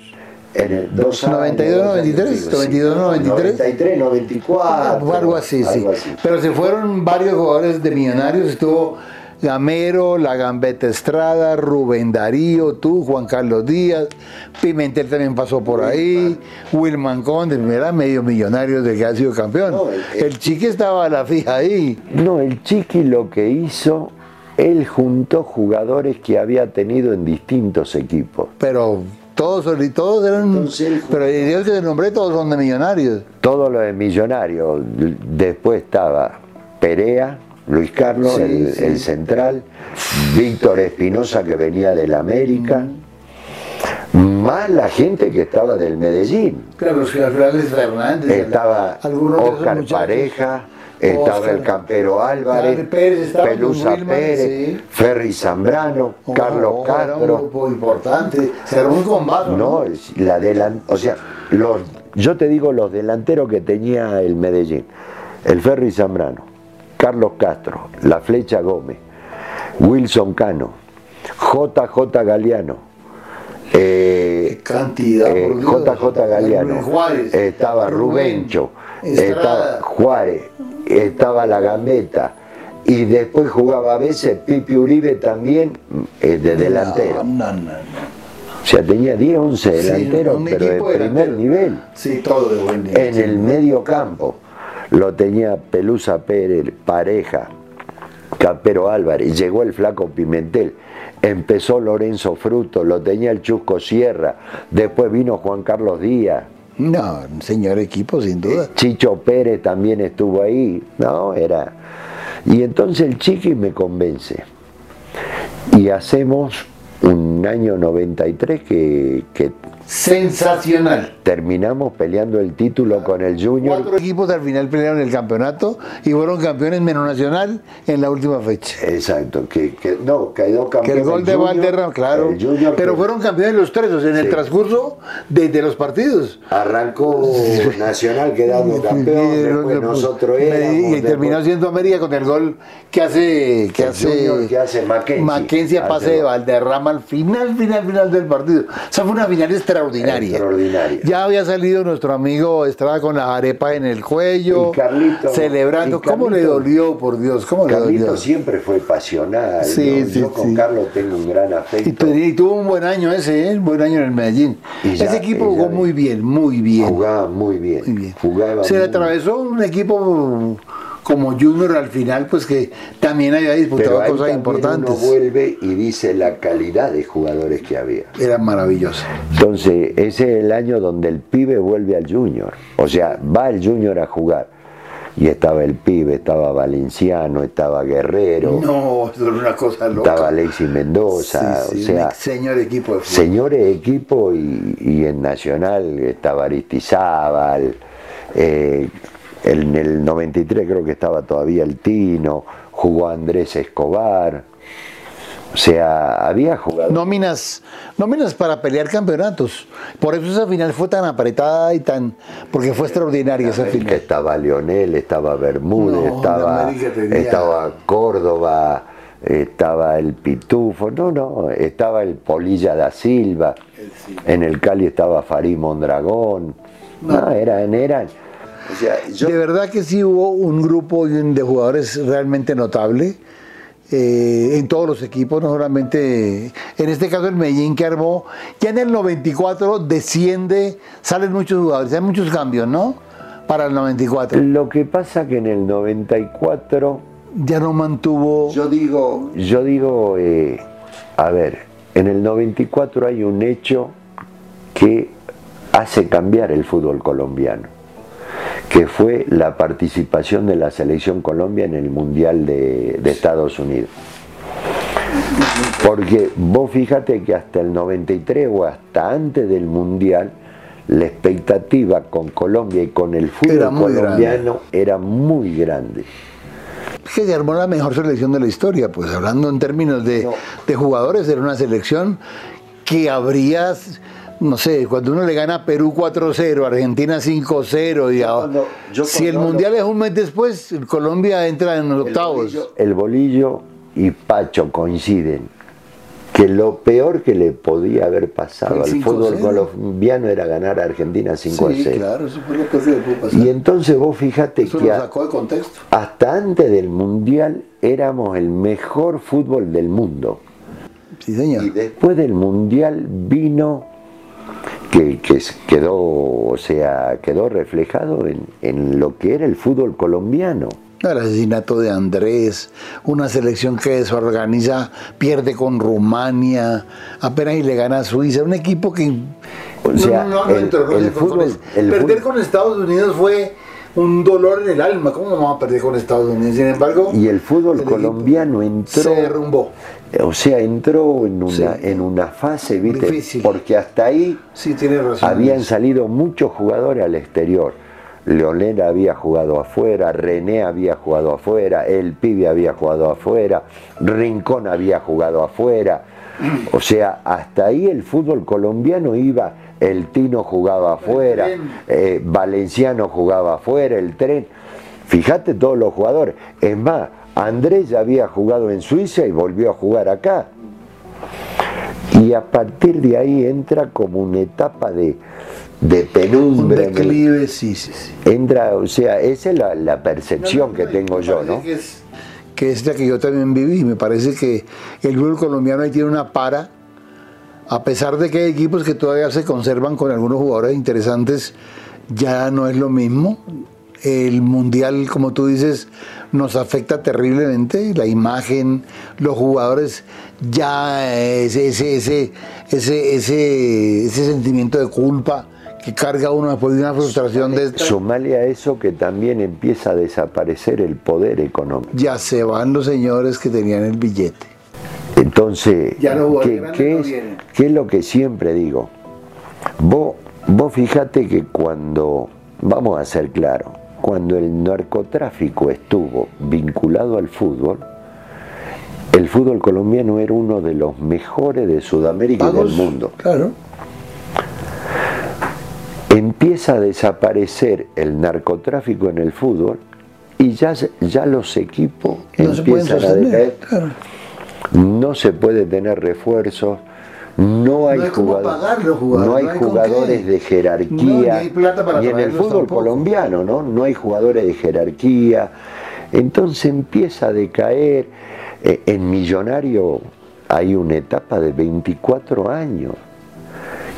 En el dos 92, años, 93, sí. 92, 93. 93, 94. O algo así, sí. algo así. Pero se fueron varios jugadores de Millonarios. Estuvo Gamero, La Gambeta Estrada, Rubén Darío, tú, Juan Carlos Díaz, Pimentel también pasó por ahí, Wilman Conde, era medio millonario de que ha sido campeón. No, el- el- el chique estaba a la fija ahí. No, el Chiqui lo que hizo, él juntó jugadores que había tenido en distintos equipos. Pero todos, todos eran. Entonces pero ellos que te nombré, todos son de millonarios. Todo lo de Millonario. Después estaba Perea, Luis Carlos, Sí, el, sí. el central, Víctor Espinosa que venía del América, más la gente que estaba del Medellín. Claro, los generales Fernández. Estaba Oscar Pareja, estaba el campero Álvarez, Pérez, Pelusa Wilman, Pérez, sí. Ferry Zambrano, Oh, Carlos oh, Era un Castro. grupo importante. Se armó un combate. No, la delan o sea, los, yo te digo los delanteros que tenía el Medellín. El Ferry Zambrano, Carlos Castro, La Flecha Gómez, Wilson Cano, JJ Galeano, eh, cantidad, eh. JJ Galeano, Juárez, estaba Rubencho, Estrada. estaba Juárez, estaba La Gambeta. Y después jugaba a veces Pipi Uribe también eh, de delantero. No, no, no. O sea, tenía 10, 11 Sí, delanteros, pero de primer delantero. nivel. Sí, todo de buen nivel. En el medio campo lo tenía Pelusa Pérez, Pareja, Campero Álvarez, llegó el flaco Pimentel, empezó Lorenzo Fruto, lo tenía el Chusco Sierra, después vino Juan Carlos Díaz, No, señor equipo, sin duda. Chicho Pérez también estuvo ahí, no, era... Y entonces el Chiqui me convence. Y hacemos un año 93 que, que Sensacional. terminamos peleando el título con el Junior. Cuatro equipos al final pelearon el campeonato y fueron campeones menos nacional en la última fecha. Exacto, que, que no, quedó Que campeón. el gol de Junior, Valderrama, claro. el Junior Pero que fueron campeones los tres, o sea, en el transcurso de, de los partidos. Arrancó Nacional quedando campeón, después nosotros éramos. y después- terminó siendo América con el gol que hace que El hace Junior que hace Mackenzie. Mackenzie a pase Hace de. Valderrama al final, final, final del partido. O sea, fue una final extraordinaria. Extraordinaria. Ya había salido nuestro amigo Estrada con la arepa en el cuello, Y Carlito- celebrando. y ¿Cómo le dolió, por Dios? ¿Cómo le Carlito dolió? siempre fue pasional. Sí, ¿no? sí, Yo con sí. Carlos tengo un gran afecto. y tuvo un buen año ese, ¿eh? un buen año en el Medellín. Ya- ese equipo jugó muy bien, muy bien. Jugaba muy bien. Muy bien. Jugaba Se le atravesó un equipo como Junior al final, pues que también había disputado cosas importantes. uno vuelve y dice la calidad de jugadores que había. Era maravilloso. Entonces, ese es el año donde el pibe vuelve al Junior. O sea, va el Junior a jugar. Y estaba el pibe, estaba Valenciano, estaba Guerrero, No, eso era una cosa loca. estaba Alexis Mendoza. Sí, sí, o sea, señor equipo de señores equipo y, y en Nacional estaba Aristizábal. eh, en el 93 creo que estaba todavía el Tino, jugó Andrés Escobar. O sea, había jugadores. Nóminas, nóminas para pelear campeonatos. Por eso esa final fue tan apretada y tan. porque fue extraordinaria esa que final. estaba Lionel, estaba Bermúdez, No, estaba, tenía- estaba Córdoba, estaba el Pitufo, no, no, estaba el Polilla da Silva, en el Cali estaba Farid Mondragón, no, eran, eran. O sea, yo- De verdad que sí hubo un grupo de jugadores realmente notable eh, en todos los equipos, no solamente en este caso el Medellín que armó. Ya en el 94 desciende, salen muchos jugadores, hay muchos cambios, ¿no? Para el 94. lo que pasa que en el 94, Ya no mantuvo. yo digo, yo digo, eh, a ver, en el 94 hay un hecho que hace cambiar el fútbol colombiano. Que fue la participación de la selección Colombia en el Mundial de, de Estados Unidos. Porque vos fíjate que hasta el 93 o hasta antes del Mundial, la expectativa con Colombia y con el fútbol Era colombiano era muy grande. que se armó la mejor selección de la historia, pues hablando en términos de, No. de jugadores, era una selección que habría, no sé, cuando uno le gana a Perú 4-0, Argentina 5-0, y yo si el Mundial es un mes después, Colombia entra en los octavos. El bolillo y Pacho coinciden que lo peor que le podía haber pasado El al 5 a fútbol 0. colombiano era ganar a Argentina 5 a 0. claro, eso fue lo que se le pudo pasar. Y entonces vos fíjate Eso que lo a- sacó de contexto. hasta antes del Mundial éramos el mejor fútbol del mundo. Sí, señor. Y después del Mundial vino que, quedó, o sea, quedó reflejado en, en lo que era el fútbol colombiano. El asesinato de Andrés, una selección que desorganiza, pierde con Rumania, apenas y le gana a Suiza, un equipo que O sea, el- el con- con- fútbol- el perder fútbol- con Estados Unidos fue un dolor en el alma. ¿Cómo vamos a perder con Estados Unidos? Sin embargo, y el fútbol colombiano entró. Se derrumbó. O sea, entró en una, en una fase, ¿viste? Difícil. Porque hasta ahí sí, habían salido muchos jugadores al exterior. Leonel había jugado afuera, René había jugado afuera, El Pibe había jugado afuera, Rincón había jugado afuera. O sea, hasta ahí el fútbol colombiano iba, el Tino jugaba afuera, eh, Valenciano jugaba afuera, el tren. Fíjate todos los jugadores. Es más, Andrés ya había jugado en Suiza y volvió a jugar acá. Y a partir de ahí entra como una etapa de, de penumbra. Un declive, sí, sí, sí. Entra, o sea, esa es la, la percepción que tengo yo, ¿no? Que es, que es la que yo también viví. Me parece que el fútbol colombiano ahí tiene una para, a pesar de que hay equipos que todavía se conservan con algunos jugadores interesantes, ya no es lo mismo. El mundial, como tú dices, nos afecta terriblemente, la imagen, los jugadores, ya ese, ese, ese, ese, ese, ese sentimiento de culpa que carga uno después de una frustración de esta. Sumarle a eso que también empieza a desaparecer el poder económico. Ya se van los señores que tenían el billete. Entonces, Ya los ¿qué, qué no es, vienen. qué es lo que siempre digo? Vos, vos fíjate que cuando, vamos a ser claros, cuando el narcotráfico estuvo vinculado al fútbol, el fútbol colombiano era uno de los mejores de Sudamérica y del mundo. Claro. empieza a desaparecer el narcotráfico en el fútbol y ya, ya los equipos No se pueden empiezan a decaer. Claro. No se puede tener refuerzos, no hay, jugadores, no hay no hay con jugadores de jerarquía. No, y en el fútbol tampoco. colombiano, ¿no? No hay jugadores de jerarquía. Entonces empieza a decaer. Eh, En Millonario hay una etapa de 24 años.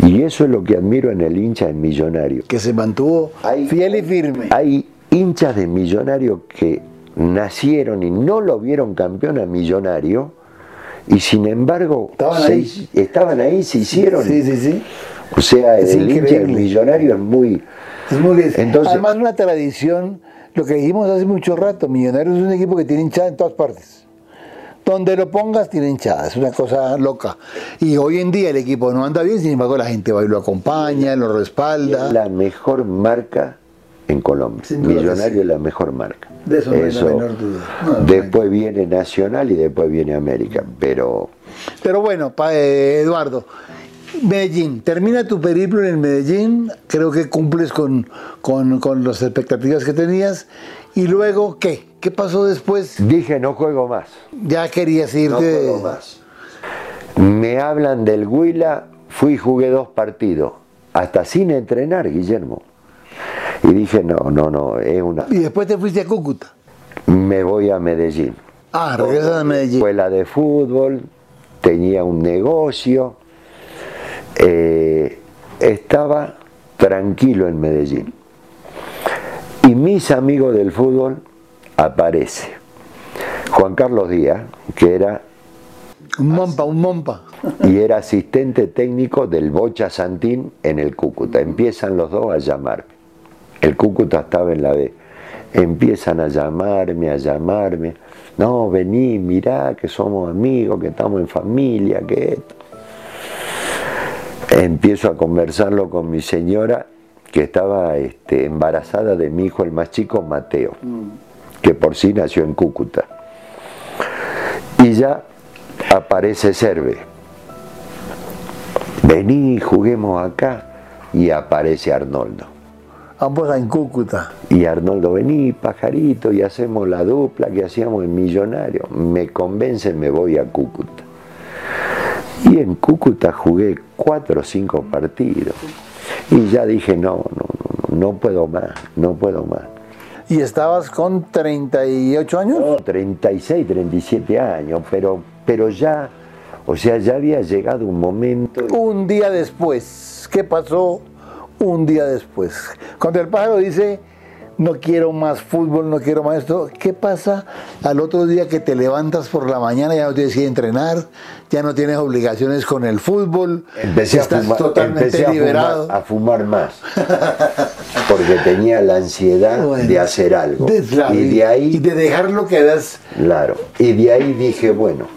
Y eso es lo que admiro en el hincha en Millonario. Que se mantuvo Hay- fiel y firme. Hay hinchas de Millonario que nacieron y no lo vieron campeón a Millonario y sin embargo Estaban se ahí. estaban ahí, se hicieron. Sí, sí, sí. O sea, Es el hincha. Millonario es muy... Es muy. Entonces- Además, una tradición, lo que dijimos hace mucho rato, Millonarios es un equipo que tiene hinchada en todas partes. Donde lo pongas tiene hinchada, es una cosa loca. Y hoy en día el equipo no anda bien, sin embargo la gente va y lo acompaña, lo respalda. la mejor marca en Colombia. Millonario sí. es la mejor marca. De eso no hay la menor duda. No, no después viene Nacional y después viene América. Pero Pero bueno, pa- eh, Eduardo, Medellín, termina tu periplo en el Medellín, creo que cumples con, con, con las expectativas que tenías. Y luego, ¿qué? ¿Qué pasó después? dije no juego más. Ya querías No irte. juego más. Me hablan del Huila, fui y jugué dos partidos, hasta sin entrenar, Guillermo. Y dije, no, no, no, es una... Y después te fuiste a Cúcuta. Me voy a Medellín. Ah, regresas a Medellín. Escuela de fútbol, tenía un negocio, eh, estaba tranquilo en Medellín. Y mis amigos del fútbol aparece. Juan Carlos Díaz, que era Un mompa, un mompa. y era asistente técnico del Bocha Santín en el Cúcuta. Empiezan los dos a llamarme. El Cúcuta estaba en la B. Empiezan a llamarme, a llamarme. No, vení, mirá que somos amigos, que estamos en familia, que esto. Empiezo a conversarlo con mi señora, que estaba este, embarazada de mi hijo el más chico, Mateo, que por sí nació en Cúcuta. Y ya aparece Cerve. Vení, juguemos acá. Y aparece Arnoldo. Ambos en Cúcuta. Y Arnoldo, vení, pajarito, y hacemos la dupla que hacíamos en Millonario. Me convence, me voy a Cúcuta. Y en Cúcuta jugué cuatro o cinco partidos. Y ya dije, no, no, no, no puedo más, no puedo más. ¿Y estabas con 38 años? No, 36, 37 años, pero, pero ya, o sea, ya había llegado un momento. Un día después. ¿Qué pasó un día después? Cuando el pájaro dice, no quiero más fútbol, no quiero más esto. ¿Qué pasa al otro día que te levantas por la mañana, ya no tienes que entrenar, ya no tienes obligaciones con el fútbol, empecé estás a fumar, totalmente empecé a liberado? Fumar, a fumar más. Porque tenía la ansiedad Bueno, de hacer algo. de- claro, y de ahí y de dejar lo que das. Claro, y de ahí dije, bueno,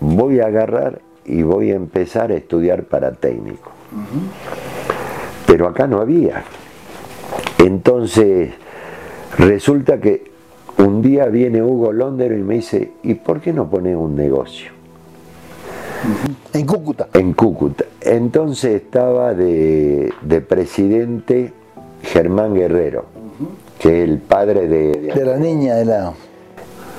voy a agarrar y voy a empezar a estudiar para técnico. Pero acá no había. Entonces, resulta que un día viene Hugo Londero y me dice, ¿y por qué no pones un negocio? En Cúcuta. En Cúcuta. Entonces estaba de, de presidente Germán Guerrero, que es el padre de- de De la niña, de la.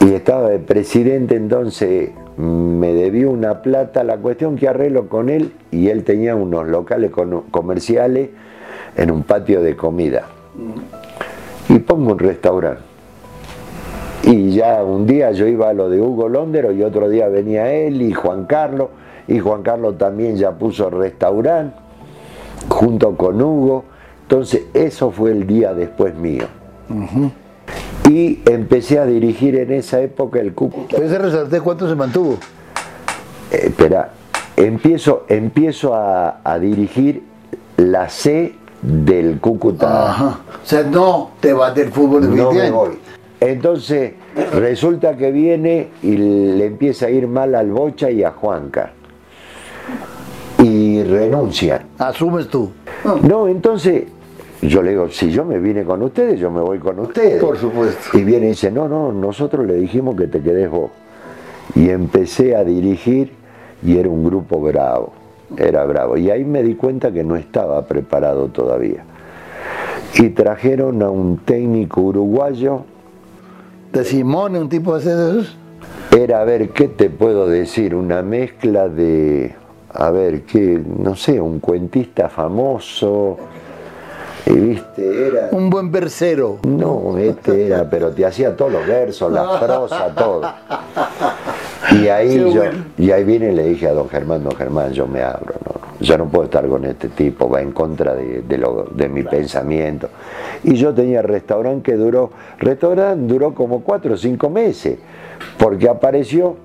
y estaba de presidente, entonces me debió una plata, la cuestión que arreglo con él y él tenía unos locales comerciales en un patio de comida. Y pongo un restaurante. Y ya un día yo iba a lo de Hugo Londero y otro día venía él y Juan Carlos, y Juan Carlos también ya puso restaurante junto con Hugo. Entonces eso fue el día después mío. Y empecé a dirigir en esa época el Cúcuta. ¿Pero ese restaurante cuánto se mantuvo? Eh, espera, empiezo, empiezo a, a dirigir la C del Cúcuta. Ajá. O sea, no te vas del fútbol No me voy. Entonces, resulta que viene y le empieza a ir mal al Bocha y a Juanca. Y renuncian. Asumes tú. No, entonces yo le digo, si yo me vine con ustedes, yo me voy con ustedes. Por supuesto. Y viene y dice, no, no, nosotros le dijimos que te quedes vos. Y empecé a dirigir y era un grupo bravo, era bravo. Y ahí me di cuenta que no estaba preparado todavía. Y trajeron a un técnico uruguayo, De Simone, un tipo de esos. era, a ver, ¿qué te puedo decir? Una mezcla de, a ver, qué, no sé, un cuentista famoso. Y viste, era... Un buen versero. No, este era, pero te hacía todos los versos, la prosa, todo. Y ahí yo, bueno. y ahí vine y le dije a don Germán, don Germán, yo me abro, no, yo no puedo estar con este tipo, va en contra de, de lo- de mi pensamiento. Y yo tenía restaurante que duró, restaurante duró como cuatro o cinco meses, porque apareció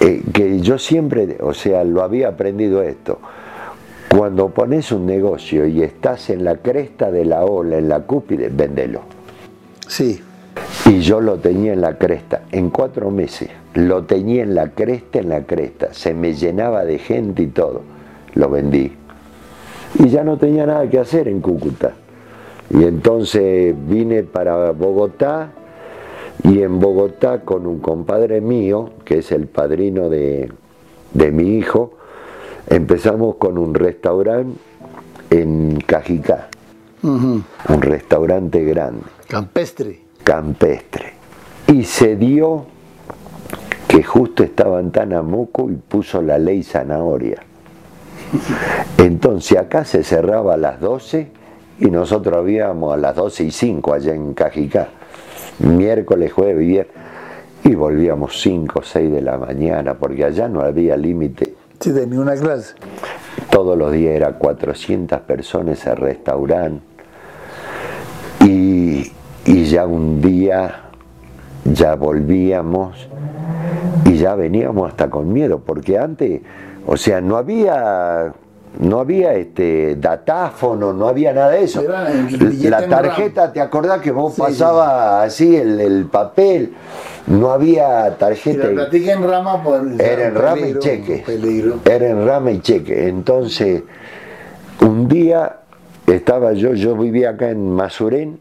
eh, que yo siempre, o sea, lo había aprendido esto. Cuando pones un negocio y estás en la cresta de la ola, en la cúspide, vendelo. Sí. Y yo lo tenía en la cresta, en cuatro meses. Lo tenía en la cresta, en la cresta. Se me llenaba de gente y todo. Lo vendí. Y ya no tenía nada que hacer en Cúcuta. Y entonces vine para Bogotá y en Bogotá con un compadre mío, que es el padrino de, de mi hijo, empezamos con un restaurante en Cajicá, un restaurante grande Campestre. campestre. Y se dio que justo estaba en Tanamuco y puso la ley zanahoria. Entonces acá se cerraba a las 12 y nosotros habíamos a las 12 y 5 allá en Cajicá. Miércoles, jueves, viernes. Y volvíamos 5 o 6 de la mañana porque allá no había límite. Sí, tenía una clase. Todos los días era 400 personas al restaurante. Y, y ya un día ya volvíamos y ya veníamos hasta con miedo, porque antes, o sea, no había no había este datáfono, no había nada de eso. La tarjeta, ¿te acordás que vos Sí, pasabas así el, el papel? No había tarjeta. la platica en rama, pues. Era en rama y cheque. Peligro. Era en rama y cheque. Entonces, un día estaba yo, yo vivía acá en Masurén,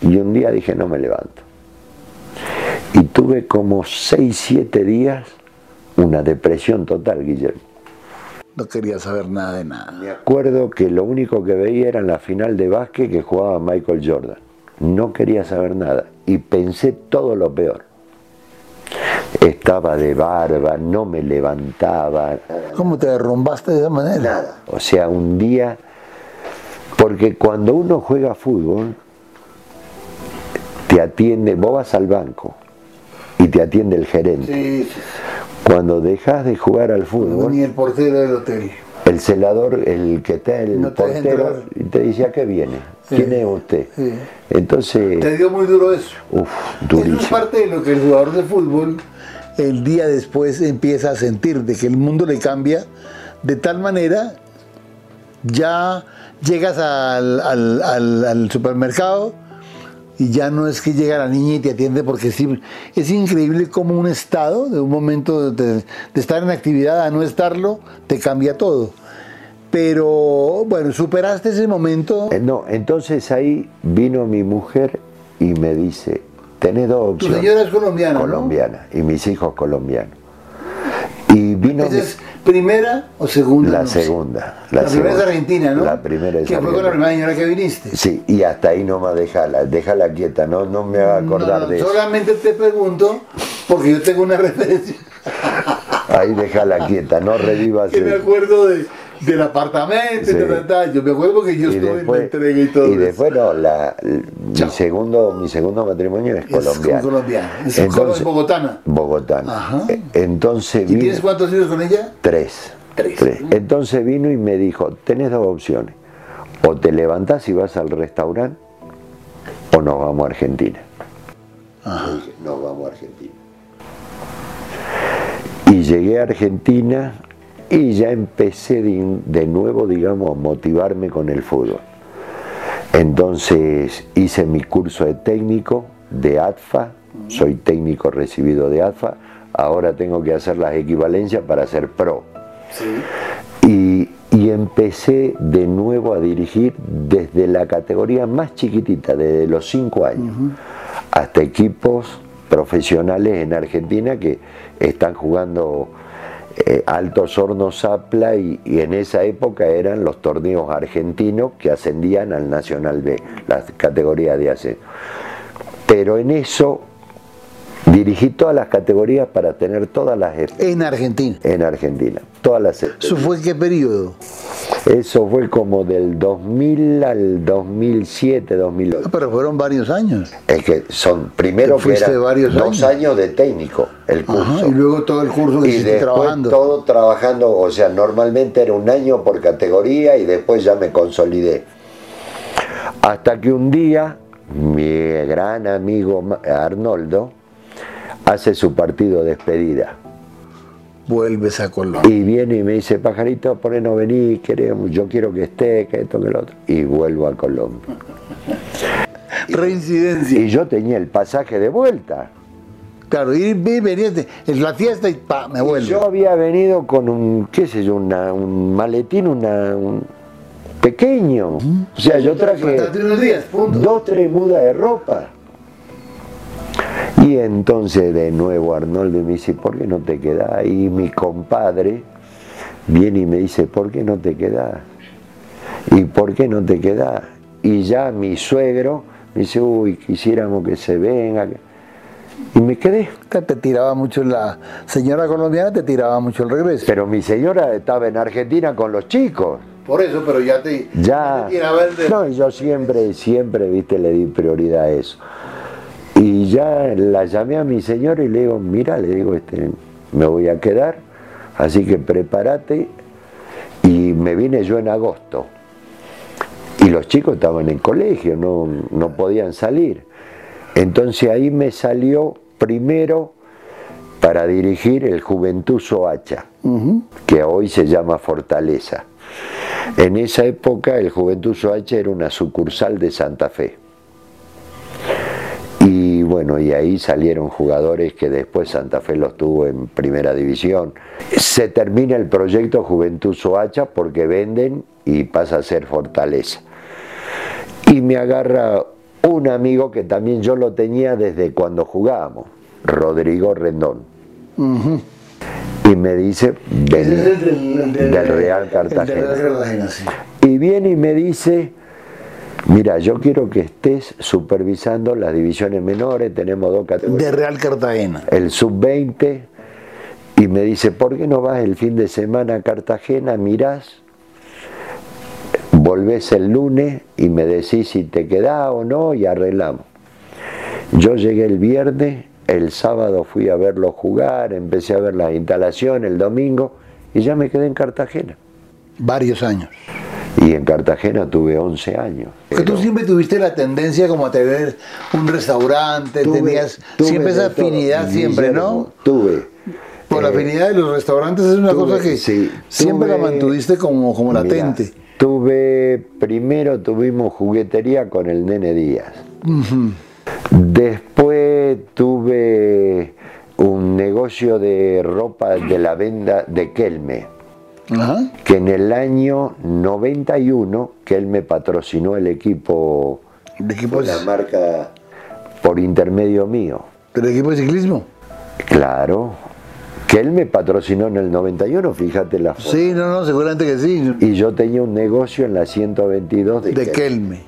y un día dije, no me levanto. Y tuve como 6, 7 días una depresión total, Guillermo. No quería saber nada de nada. Me acuerdo que lo único que veía era en la final de básquet que jugaba Michael Jordan. No quería saber nada y pensé todo lo peor. Estaba de barba, no me levantaba, ¿Cómo te derrumbaste de esa manera? nada. O sea, un día, porque cuando uno juega fútbol, te atiende, vos vas al banco y te atiende el gerente. Sí, sí. Cuando dejas de jugar al fútbol, Ni el portero del hotel. el celador, el que está el No te portero, te dice, ¿a qué viene? ¿Quién es usted? Sí. Entonces, Te dio muy duro eso. uff, Eso es durísimo. parte de lo que el jugador de fútbol el día después empieza a sentir, de que el mundo le cambia de tal manera, ya llegas al, al- al- al supermercado y ya no es que llega la niña y te atiende porque sí, es increíble como un estado, de un momento de, de estar en actividad a no estarlo, te cambia todo. Pero bueno, superaste ese momento. Eh, No, entonces ahí vino mi mujer y me dice, tenés dos Tu opciones. señora es colombiana. ¿no? colombiana y mis hijos colombianos. Y vino ¿Esa mi- es primera o segunda? la No sé. segunda. La, primera es. Argentina, ¿no? La primera es Que fue con la primera señora que viniste. Sí, y hasta ahí nomás déjala, déjala quieta, no, no me haga acordar No, no, de eso. Solamente te pregunto, porque yo tengo una referencia Ahí déjala quieta, no revivas que me acuerdo de, del apartamento, Sí. y ta, ta, ta. yo me acuerdo que yo Y estuve después, en la entrega y todo. y eso. después no, la- mi, segundo, mi segundo matrimonio es Es colombiano. colombiano, es colo- bogotana. Bogotana. Ajá. E- Entonces ¿Y vino, tienes cuántos hijos con ella? tres. Tres. Entonces vino y me dijo, tenés dos opciones. O te levantás y vas al restaurante, o nos vamos a Argentina. Le dije, nos vamos a Argentina. Y llegué a Argentina y ya empecé de, de nuevo, digamos, a motivarme con el fútbol. Entonces hice mi curso de técnico de ATFA, soy técnico recibido de ATFA, ahora tengo que hacer las equivalencias para ser pro. Y, y empecé de nuevo a dirigir desde la categoría más chiquitita, desde los 5 años, hasta equipos profesionales en Argentina que están jugando eh, Altos Hornos Zapla y, en esa época eran los torneos argentinos que ascendían al Nacional B, la categoría de ascenso. Pero en eso dirigí todas las categorías para tener todas las En Argentina. en Argentina. Todas las ¿Eso fue en qué periodo? Eso fue como del 2000 al 2007, 2008. Ah, pero fueron varios años. Es que son primero que fuiste varios dos años. años de técnico el curso. Ajá, y luego todo el curso que Y después trabajando. todo trabajando, o sea, normalmente era un año por categoría y después ya me consolidé. Hasta que un día mi gran amigo Arnoldo hace su partido de despedida. Vuelves a Colombia. Y viene y me dice, pajarito, por no venís, queremos, yo quiero que esté, que esto, que lo otro. Y vuelvo a Colombia. Reincidencia. Y yo tenía el pasaje de vuelta. Claro, y de, en la fiesta y pa, me Y vuelvo. yo había venido con un, qué sé yo, una- un maletín, una, un pequeño. O sea, yo traje dos, tres mudas de ropa. Y entonces de nuevo Arnoldo me dice, ¿por qué no te quedás? Y mi compadre viene y me dice, ¿por qué no te quedás? ¿Y por qué no te quedás? Y ya mi suegro me dice, uy, quisiéramos que se venga. Y me quedé. Te, te tiraba mucho la señora colombiana, te tiraba mucho el regreso. Pero mi señora estaba en Argentina con los chicos. Por eso, pero ya te, Ya. te tiraba el de- No, y yo siempre, siempre, viste, le di prioridad a eso. Y ya la llamé a mi señora y le digo, mira, le digo, este, me voy a quedar, así que prepárate. Y me vine yo en agosto. Y los chicos estaban en colegio, no, no podían salir. Entonces ahí me salió primero para dirigir el Juventud Soacha, que hoy se llama Fortaleza. En esa época el Juventud Soacha era una sucursal de Santa Fe. Bueno, y ahí salieron jugadores que después Santa Fe los tuvo en primera división. Se termina el proyecto Juventud Soacha porque venden y pasa a ser Fortaleza. Y me agarra un amigo que también yo lo tenía desde cuando jugábamos, Rodrigo Rendón. Y me dice, del, del Real Cartagena. Real Cartagena, sí. Y viene y me dice, mira, yo quiero que estés supervisando las divisiones menores, tenemos dos categorías, De Real Cartagena. el sub-20, y me dice, ¿por qué no vas el fin de semana a Cartagena, mirás, volvés el lunes y me decís si te quedás o no y arreglamos? Yo llegué el viernes, el sábado fui a verlo jugar, empecé a ver las instalaciones el domingo y ya me quedé en Cartagena. Varios años. Y en Cartagena tuve 11 años. Porque tú siempre tuviste la tendencia como a tener un restaurante, Tuve- tenías tuve siempre esa todo. afinidad, siempre, ¿no? Tuve. Por la Eh, afinidad de los restaurantes es una tuve- cosa que sí, siempre la mantuviste como, como Mirá, latente. tuve, primero tuvimos juguetería con el nene Díaz. Después tuve un negocio de ropa de la venda de Kelme, Ajá. que en el año 91 Kelme patrocinó el equipo, El equipo, de- la marca por intermedio mío. el equipo de ciclismo. Claro, Kelme patrocinó en el 91, fíjate la foto. Sí, no, no, seguramente que sí. Y yo tenía un negocio en la 122 de, De Kelme.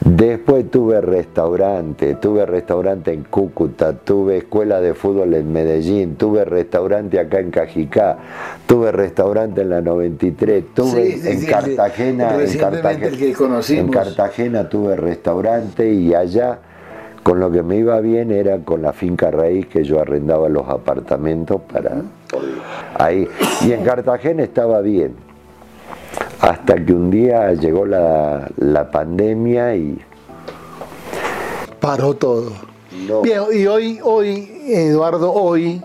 Después tuve restaurante, tuve restaurante en Cúcuta, tuve escuela de fútbol en Medellín, tuve restaurante acá en Cajicá, tuve restaurante en la 93, tuve Sí, sí, en sí, Cartagena, que en Cartagena tuve restaurante y allá con lo que me iba bien era con la finca raíz que yo arrendaba los apartamentos para ahí y en Cartagena estaba bien hasta que un día llegó la, la pandemia y Paró todo. No. Bien, y hoy, hoy, Eduardo, hoy,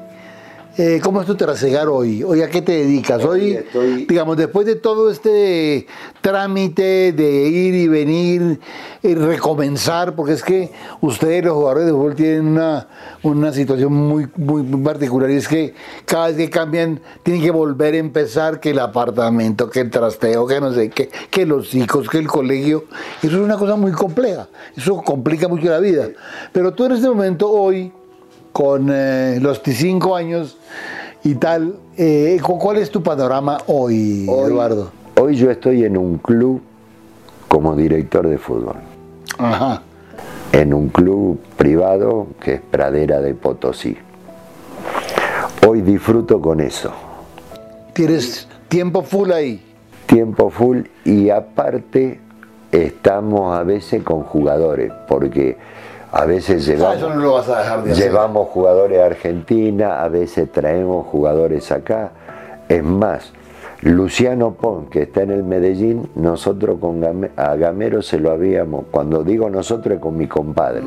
eh, ¿cómo es tu trasegar hoy? ¿Hoy a qué te dedicas? Hoy Hoy, estoy- digamos, después de todo este trámite de ir y venir y recomenzar, porque es que ustedes, los jugadores de fútbol, tienen una, una situación muy, muy, muy particular y es que cada vez que cambian tienen que volver a empezar, que el apartamento, que el trasteo, que no sé qué, que los hijos, que el colegio. Eso es una cosa muy compleja, eso complica mucho la vida. Pero tú en este momento, hoy, con eh, los 5 años y tal, eh, cu- ¿cuál es tu panorama hoy, Hoy- Eduardo? Hoy yo estoy en un club como director de fútbol, Ajá. en un club privado que es Pradera de Potosí. Hoy disfruto con eso, Tienes tiempo full ahí. tiempo full y aparte estamos a veces con jugadores, porque a veces Ah, no llevamos, lo vas a dejar de hacer. llevamos jugadores a Argentina, a veces traemos jugadores acá. Es más, Luciano Pon, que está en el Medellín, nosotros con Game- a Gamero se lo habíamos, cuando digo nosotros es con mi compadre,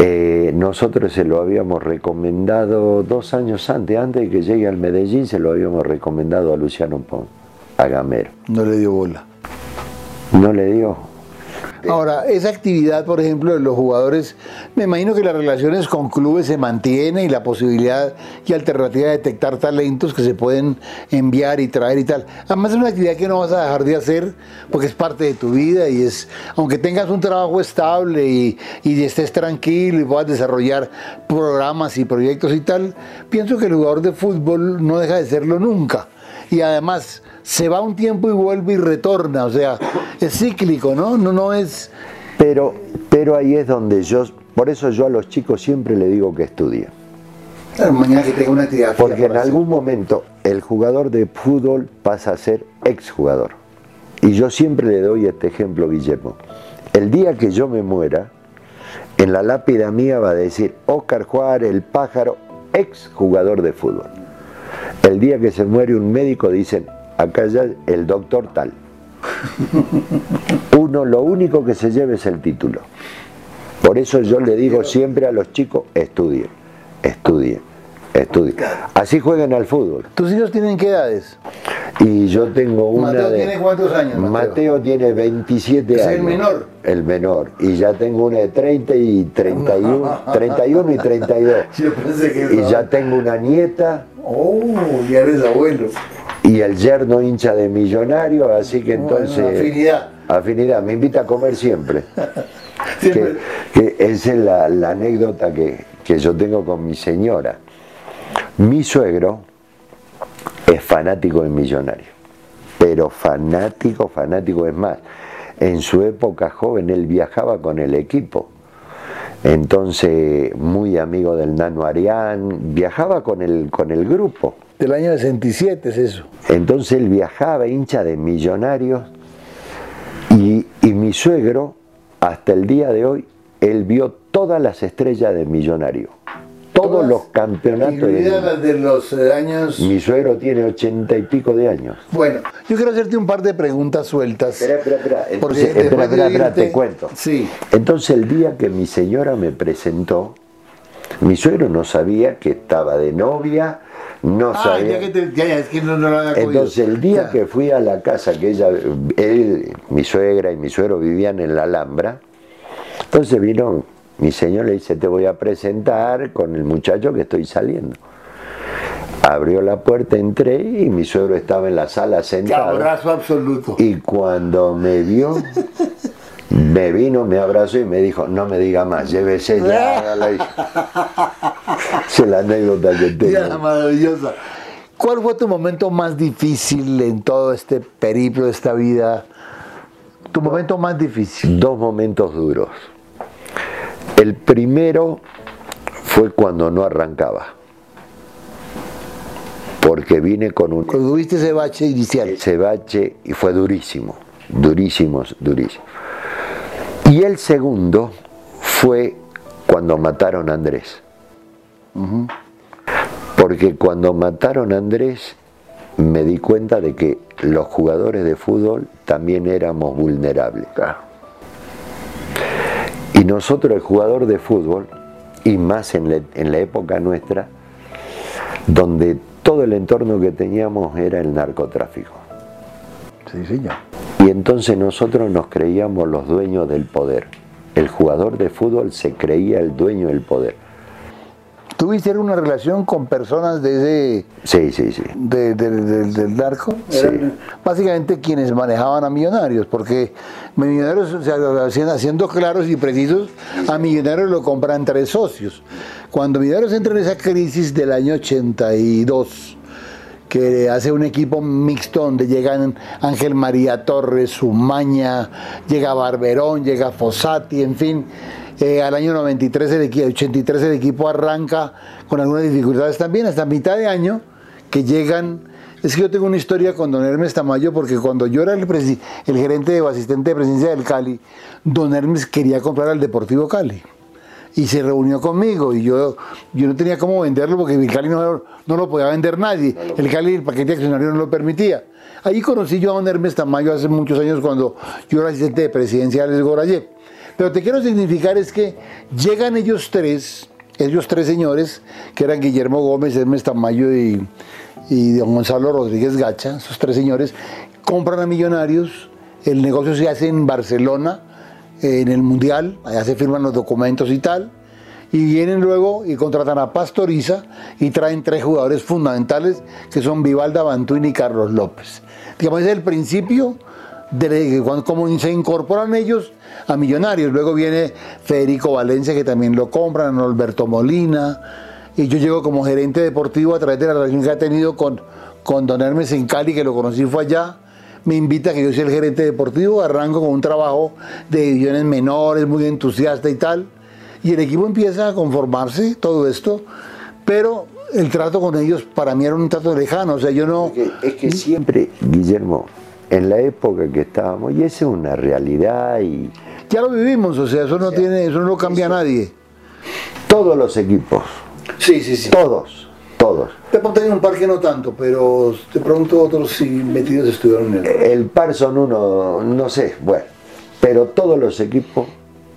Eh, nosotros se lo habíamos recomendado dos años antes, antes de que llegue al Medellín, se lo habíamos recomendado a Luciano Pon, a Gamero. No le dio bola. No le dio. Ahora, esa actividad, por ejemplo, de los jugadores, me imagino que las relaciones con clubes se mantiene y la posibilidad y alternativa de detectar talentos que se pueden enviar y traer y tal. Además es una actividad que no vas a dejar de hacer porque es parte de tu vida y es, aunque tengas un trabajo estable y, y estés tranquilo y puedas desarrollar programas y proyectos y tal, pienso que el jugador de fútbol no deja de serlo nunca. Y además se va un tiempo y vuelve y retorna, o sea, es cíclico, ¿no? No, no es... Pero, pero ahí es donde yo, por eso yo a los chicos siempre le digo que estudien. Mañana que tenga una actividad. Porque en hacer. algún momento el jugador de fútbol pasa a ser exjugador. Y yo siempre le doy este ejemplo, Guillermo. El día que yo me muera, en la lápida mía va a decir Óscar Juárez, el pájaro, exjugador de fútbol. El día que se muere un médico dicen, acá ya el doctor tal. Uno lo único que se lleva es el título. Por eso yo le digo siempre a los chicos, estudien, estudien, estudien. Así jueguen al fútbol. ¿Tus hijos tienen qué edades? Y yo tengo una Mateo de... tiene cuántos años, Mateo? Mateo tiene 27 ¿Es años. el menor? El menor. Y ya tengo una de 30 y 31, 31 y 32. Yo pensé que Y ya tengo una nieta Oh, ya eres abuelo. Y el yerno hincha de millonario, así que Bueno, entonces... afinidad. Afinidad, me invita a comer siempre. Siempre. que, que esa es la, la anécdota que, que yo tengo con mi señora. Mi suegro es fanático del millonario, pero fanático, fanático es más. En su época joven él viajaba con el equipo, entonces muy amigo del Nano Arián, viajaba con el, con el grupo. Del año 67 es eso. Entonces él viajaba, hincha de millonarios, y, y mi suegro, hasta el día de hoy, él vio todas las estrellas de millonario. Todas, todos los campeonatos. Las de los eh, años. Mi suegro tiene ochenta y pico de años. Bueno, yo quiero hacerte un par de preguntas sueltas. Espera, espera, espera. Porque Entonces, espera, de espera, espera, te cuento. Sí. Entonces el día que mi señora me presentó, mi suegro no sabía que estaba de novia, no Ah, sabía. que te, ya, ya, es que no, no lo había. Entonces el día que fui a la casa que ella, él, mi suegra y mi suegro vivían en la Alhambra, entonces vino mi señor le dice te voy a presentar con el muchacho que estoy saliendo. Abrió la puerta, entré y mi suegro estaba en la sala Qué sentado. abrazo absoluto. Y cuando me vio, me vino, me abrazó y me dijo, no me diga más, llévese ya. hágala". Es la anécdota que Ya, tengo. maravillosa. ¿Cuál fue tu momento más difícil en todo este periplo de esta vida? Tu momento más difícil. Dos momentos duros. El primero fue cuando no arrancaba. Porque vine con un tuviste ese bache inicial. ese bache y fue durísimo, durísimo, durísimo. Y el segundo fue cuando mataron a Andrés. Porque cuando mataron a Andrés me di cuenta de que los jugadores de fútbol también éramos vulnerables. Y nosotros, el jugador de fútbol, y más en la, en la época nuestra, donde todo el entorno que teníamos era el narcotráfico. Sí, señor. Y entonces nosotros nos creíamos los dueños del poder. El jugador de fútbol se creía el dueño del poder. ¿Tuviste una relación con personas de ese, Sí, sí, sí. de- de- de- del narco? Sí. Eran básicamente quienes manejaban a millonarios, porque millonarios, o sea, haciendo, haciendo claros y precisos, a millonarios lo compran tres socios. Cuando millonarios entra en esa crisis del año 82, que hace un equipo mixto donde llegan Ángel María Torres, Umaña, llega Barberón, llega Fossati, en fin. Eh, al año 93, el equi- 83 el equipo arranca con algunas dificultades también, hasta mitad de año, que llegan... Es que yo tengo una historia con don Hermes Tamayo, porque cuando yo era el, el gerente o asistente de presidencia del Cali, don Hermes quería comprar al Deportivo Cali y se reunió conmigo y yo, yo no tenía cómo venderlo porque el Cali no, no lo podía vender nadie. El Cali, el paquete accionario no lo permitía. Allí conocí yo a don Hermes Tamayo hace muchos años cuando yo era asistente de presidencia de Gorayev. Pero te quiero significar es que llegan ellos tres, ellos tres señores, que eran Guillermo Gómez, Hermes Tamayo y, y don Gonzalo Rodríguez Gacha, esos tres señores, compran a Millonarios, el negocio se hace en Barcelona, en el Mundial, allá se firman los documentos y tal, y vienen luego y contratan a Pastoriza y traen tres jugadores fundamentales que son Vivalda Bantuini y Carlos López. Digamos, es el principio de como se incorporan ellos a Millonarios. Luego viene Federico Valencia que también lo compran, Alberto Molina, y yo llego como gerente deportivo a través de la relación que ha tenido con, con Don Hermes en Cali, que lo conocí fue allá me invita a que yo sea el gerente deportivo, arranco con un trabajo de divisiones menores, muy entusiasta y tal, y el equipo empieza a conformarse, todo esto, pero el trato con ellos para mí era un trato lejano, o sea, yo no... Es que, es que siempre, Guillermo, en la época que estábamos, y esa es una realidad, y Ya lo vivimos, o sea, eso no tiene, eso no lo cambia nadie. todos los equipos, Sí, sí, sí. todos, todos. De pronto hay un par que no tanto, pero de pronto otros sí metidos estuvieron en el... El par son uno, no sé, bueno, pero todos los equipos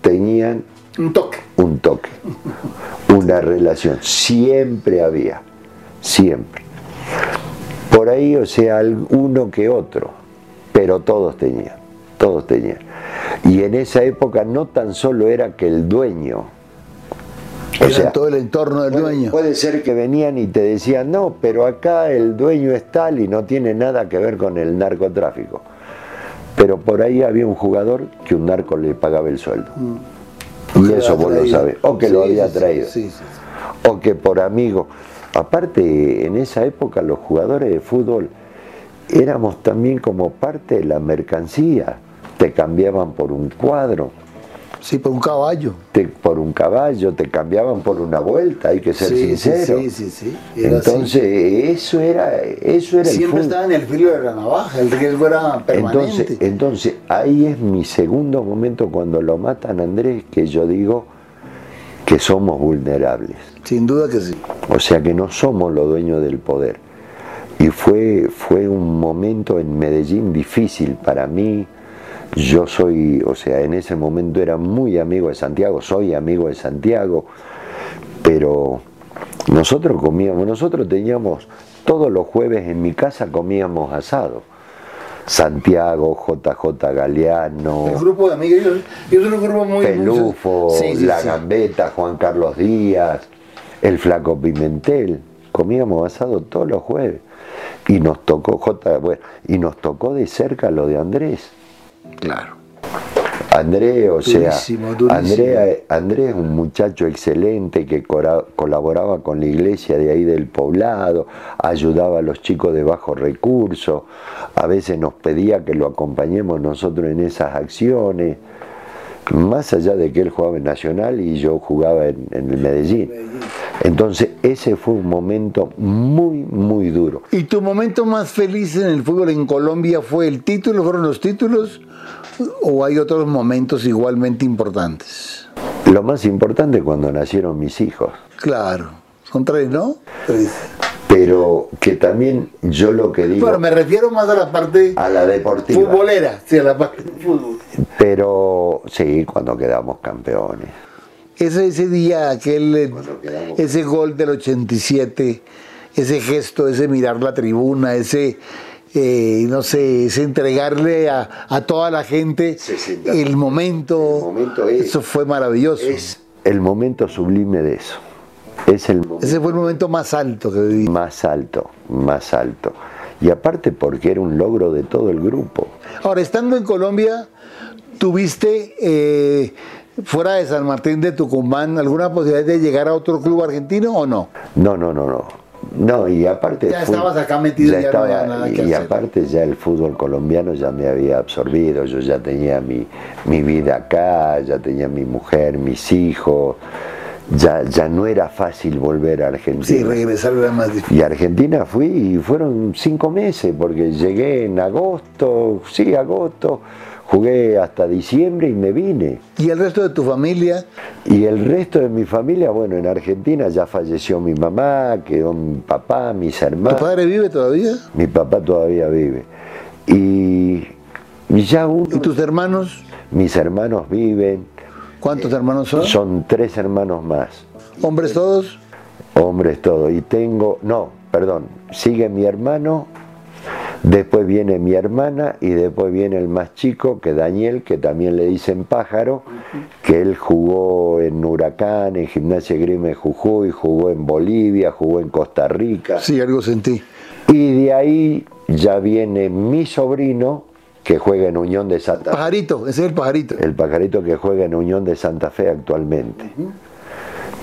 tenían Un toque. un toque, una relación, siempre había, siempre. Por ahí, o sea, uno que otro, pero todos tenían, todos tenían. Y en esa época no tan solo era que el dueño, o Era sea, todo el entorno del puede, dueño. puede ser que venían y te decían, no, pero acá el dueño es tal y no tiene nada que ver con el narcotráfico. Pero por ahí había un jugador que un narco le pagaba el sueldo. Que Y eso vos lo sabés. O que lo había traído. sí, sí. O que por amigo. Aparte, en esa época los jugadores de fútbol éramos también como parte de la mercancía. Te cambiaban por un cuadro, Sí, por un caballo. te- por un caballo, te cambiaban por una vuelta, hay que ser Sí, sincero. sí, sí, sí. Así. Entonces, eso era, eso era Siempre estaba en el filo de la navaja, el riesgo era permanente. Entonces, entonces, ahí es mi segundo momento cuando lo matan a Andrés, que yo digo que somos vulnerables. Sin duda que sí. O sea que no somos los dueños del poder. Y fue, fue un momento en Medellín difícil para mí. Yo soy, o sea, en ese momento era muy amigo de Santiago, soy amigo de Santiago, pero nosotros comíamos, nosotros teníamos, todos los jueves en mi casa comíamos asado. Santiago, JJ Galeano. El grupo de amigos, yo, un grupo muy... Pelufo, La Gambeta, Juan Carlos Díaz, el Flaco Pimentel. Comíamos asado todos los jueves. Y nos tocó, J, bueno, y nos tocó de cerca lo de Andrés. Claro. Andrés, o sea, Andrés es un muchacho excelente que colaboraba con la iglesia de ahí del poblado, ayudaba a los chicos de bajos recursos, a veces nos pedía que lo acompañemos nosotros en esas acciones, más allá de que él jugaba en Nacional y yo jugaba en, en el Medellín. Entonces ese fue un momento muy, muy duro. ¿Y tu momento más feliz en el fútbol en Colombia fue el título, fueron los títulos? o hay otros momentos igualmente importantes? Lo más importante es cuando nacieron mis hijos. Claro, son tres, ¿no? Pero que también yo lo que digo... Bueno, me refiero más a la parte... A la deportiva. Futbolera, sí, a la parte del fútbol. Pero sí, cuando quedamos campeones. Ese, ese día, aquel, ese gol del 87, ese gesto, ese mirar la tribuna, ese eh, no sé, es entregarle a, toda la gente el momento. eso fue maravilloso. Es el momento sublime de eso. Es el Ese fue el momento más alto que viví. Más alto, más alto. Y aparte porque era un logro de todo el grupo. Ahora, estando en Colombia, ¿tuviste eh, fuera de San Martín de Tucumán alguna posibilidad de llegar a otro club argentino o no? No, no, no, no. No, y aparte. Ya estabas acá metido, ya, nada y, y aparte ya el fútbol colombiano ya me había absorbido, yo ya tenía mi, mi vida acá, ya tenía mi mujer, mis hijos. Ya, ya no era fácil volver a Argentina. Sí, regresar era más difícil. Y a Argentina fui y fueron cinco meses, porque llegué en agosto, sí, agosto, Jugué hasta diciembre y me vine. ¿Y el resto de tu familia? Y el resto de mi familia, bueno, en Argentina ya falleció mi mamá, quedó mi papá, mis hermanos. ¿Tu padre vive todavía? Mi papá todavía vive. Y, ya uno... ¿Y tus hermanos? Mis hermanos viven. ¿Cuántos hermanos son? Son tres hermanos más. ¿Hombres todos? Hombres todos. Y tengo, no, perdón, sigue mi hermano Después viene mi hermana y después viene el más chico, que Daniel, que también le dicen pájaro, que él jugó en Huracán, en Gimnasia Grime Jujuy, jugó en Bolivia, jugó en Costa Rica. Sí, algo sentí. Y de ahí ya viene mi sobrino, que juega en Unión de Santa Fe. Pajarito, ese es el pajarito. El pajarito que juega en Unión de Santa Fe actualmente.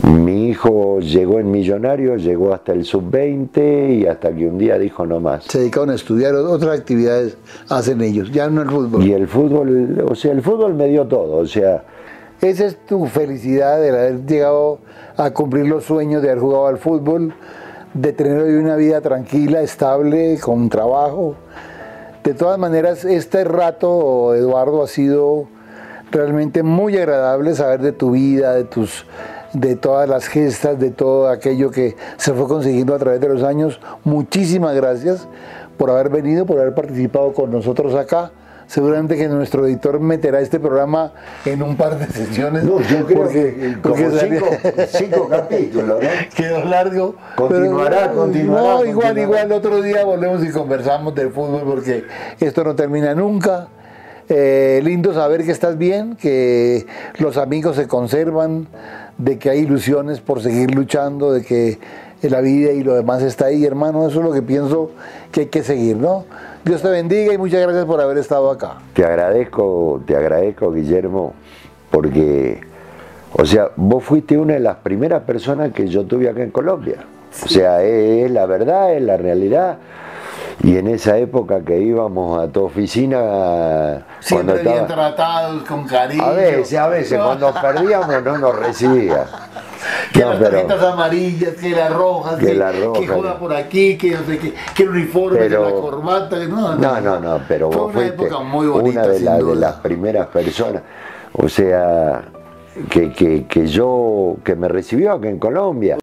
Mi hijo llegó en millonario, llegó hasta el sub-20 y hasta que un día dijo no más. Se dedicaron a estudiar, otras actividades hacen ellos, ya no el fútbol. Y el fútbol, o sea, el fútbol me dio todo, o sea... Esa es tu felicidad de haber llegado a cumplir los sueños de haber jugado al fútbol, de tener hoy una vida tranquila, estable, con trabajo. De todas maneras, este rato, Eduardo, ha sido realmente muy agradable saber de tu vida, de tus de todas las gestas, de todo aquello que se fue consiguiendo a través de los años. Muchísimas gracias por haber venido, por haber participado con nosotros acá. Seguramente que nuestro editor meterá este programa en un par de sesiones. No, yo creo que como cinco, capítulos, ¿no? Quedó largo. Continuará, continuará. No, igual, igual, otro día volvemos y conversamos del fútbol porque esto no termina nunca. Eh, lindo saber que estás bien, que los amigos se conservan, de que hay ilusiones por seguir luchando, de que la vida y lo demás está ahí, hermano. Eso es lo que pienso que hay que seguir, ¿no? Dios te bendiga y muchas gracias por haber estado acá. Te agradezco, te agradezco, Guillermo, porque, o sea, vos fuiste una de las primeras personas que yo tuve acá en Colombia. O sea, es la verdad, es la realidad. Y en esa época que íbamos a tu oficina... Siempre cuando bien tratados, con cariño. A veces, a veces, cuando perdíamos no nos recibía. Que las tarjetas amarillas, que las rojas, que, la roja, que juega por aquí, que no sé qué, que el uniforme, que la corbata, no, no, no, no, pero fue vos una época muy bonita, una de las primeras personas. O sea, que, que, que yo, que me recibió aquí en Colombia.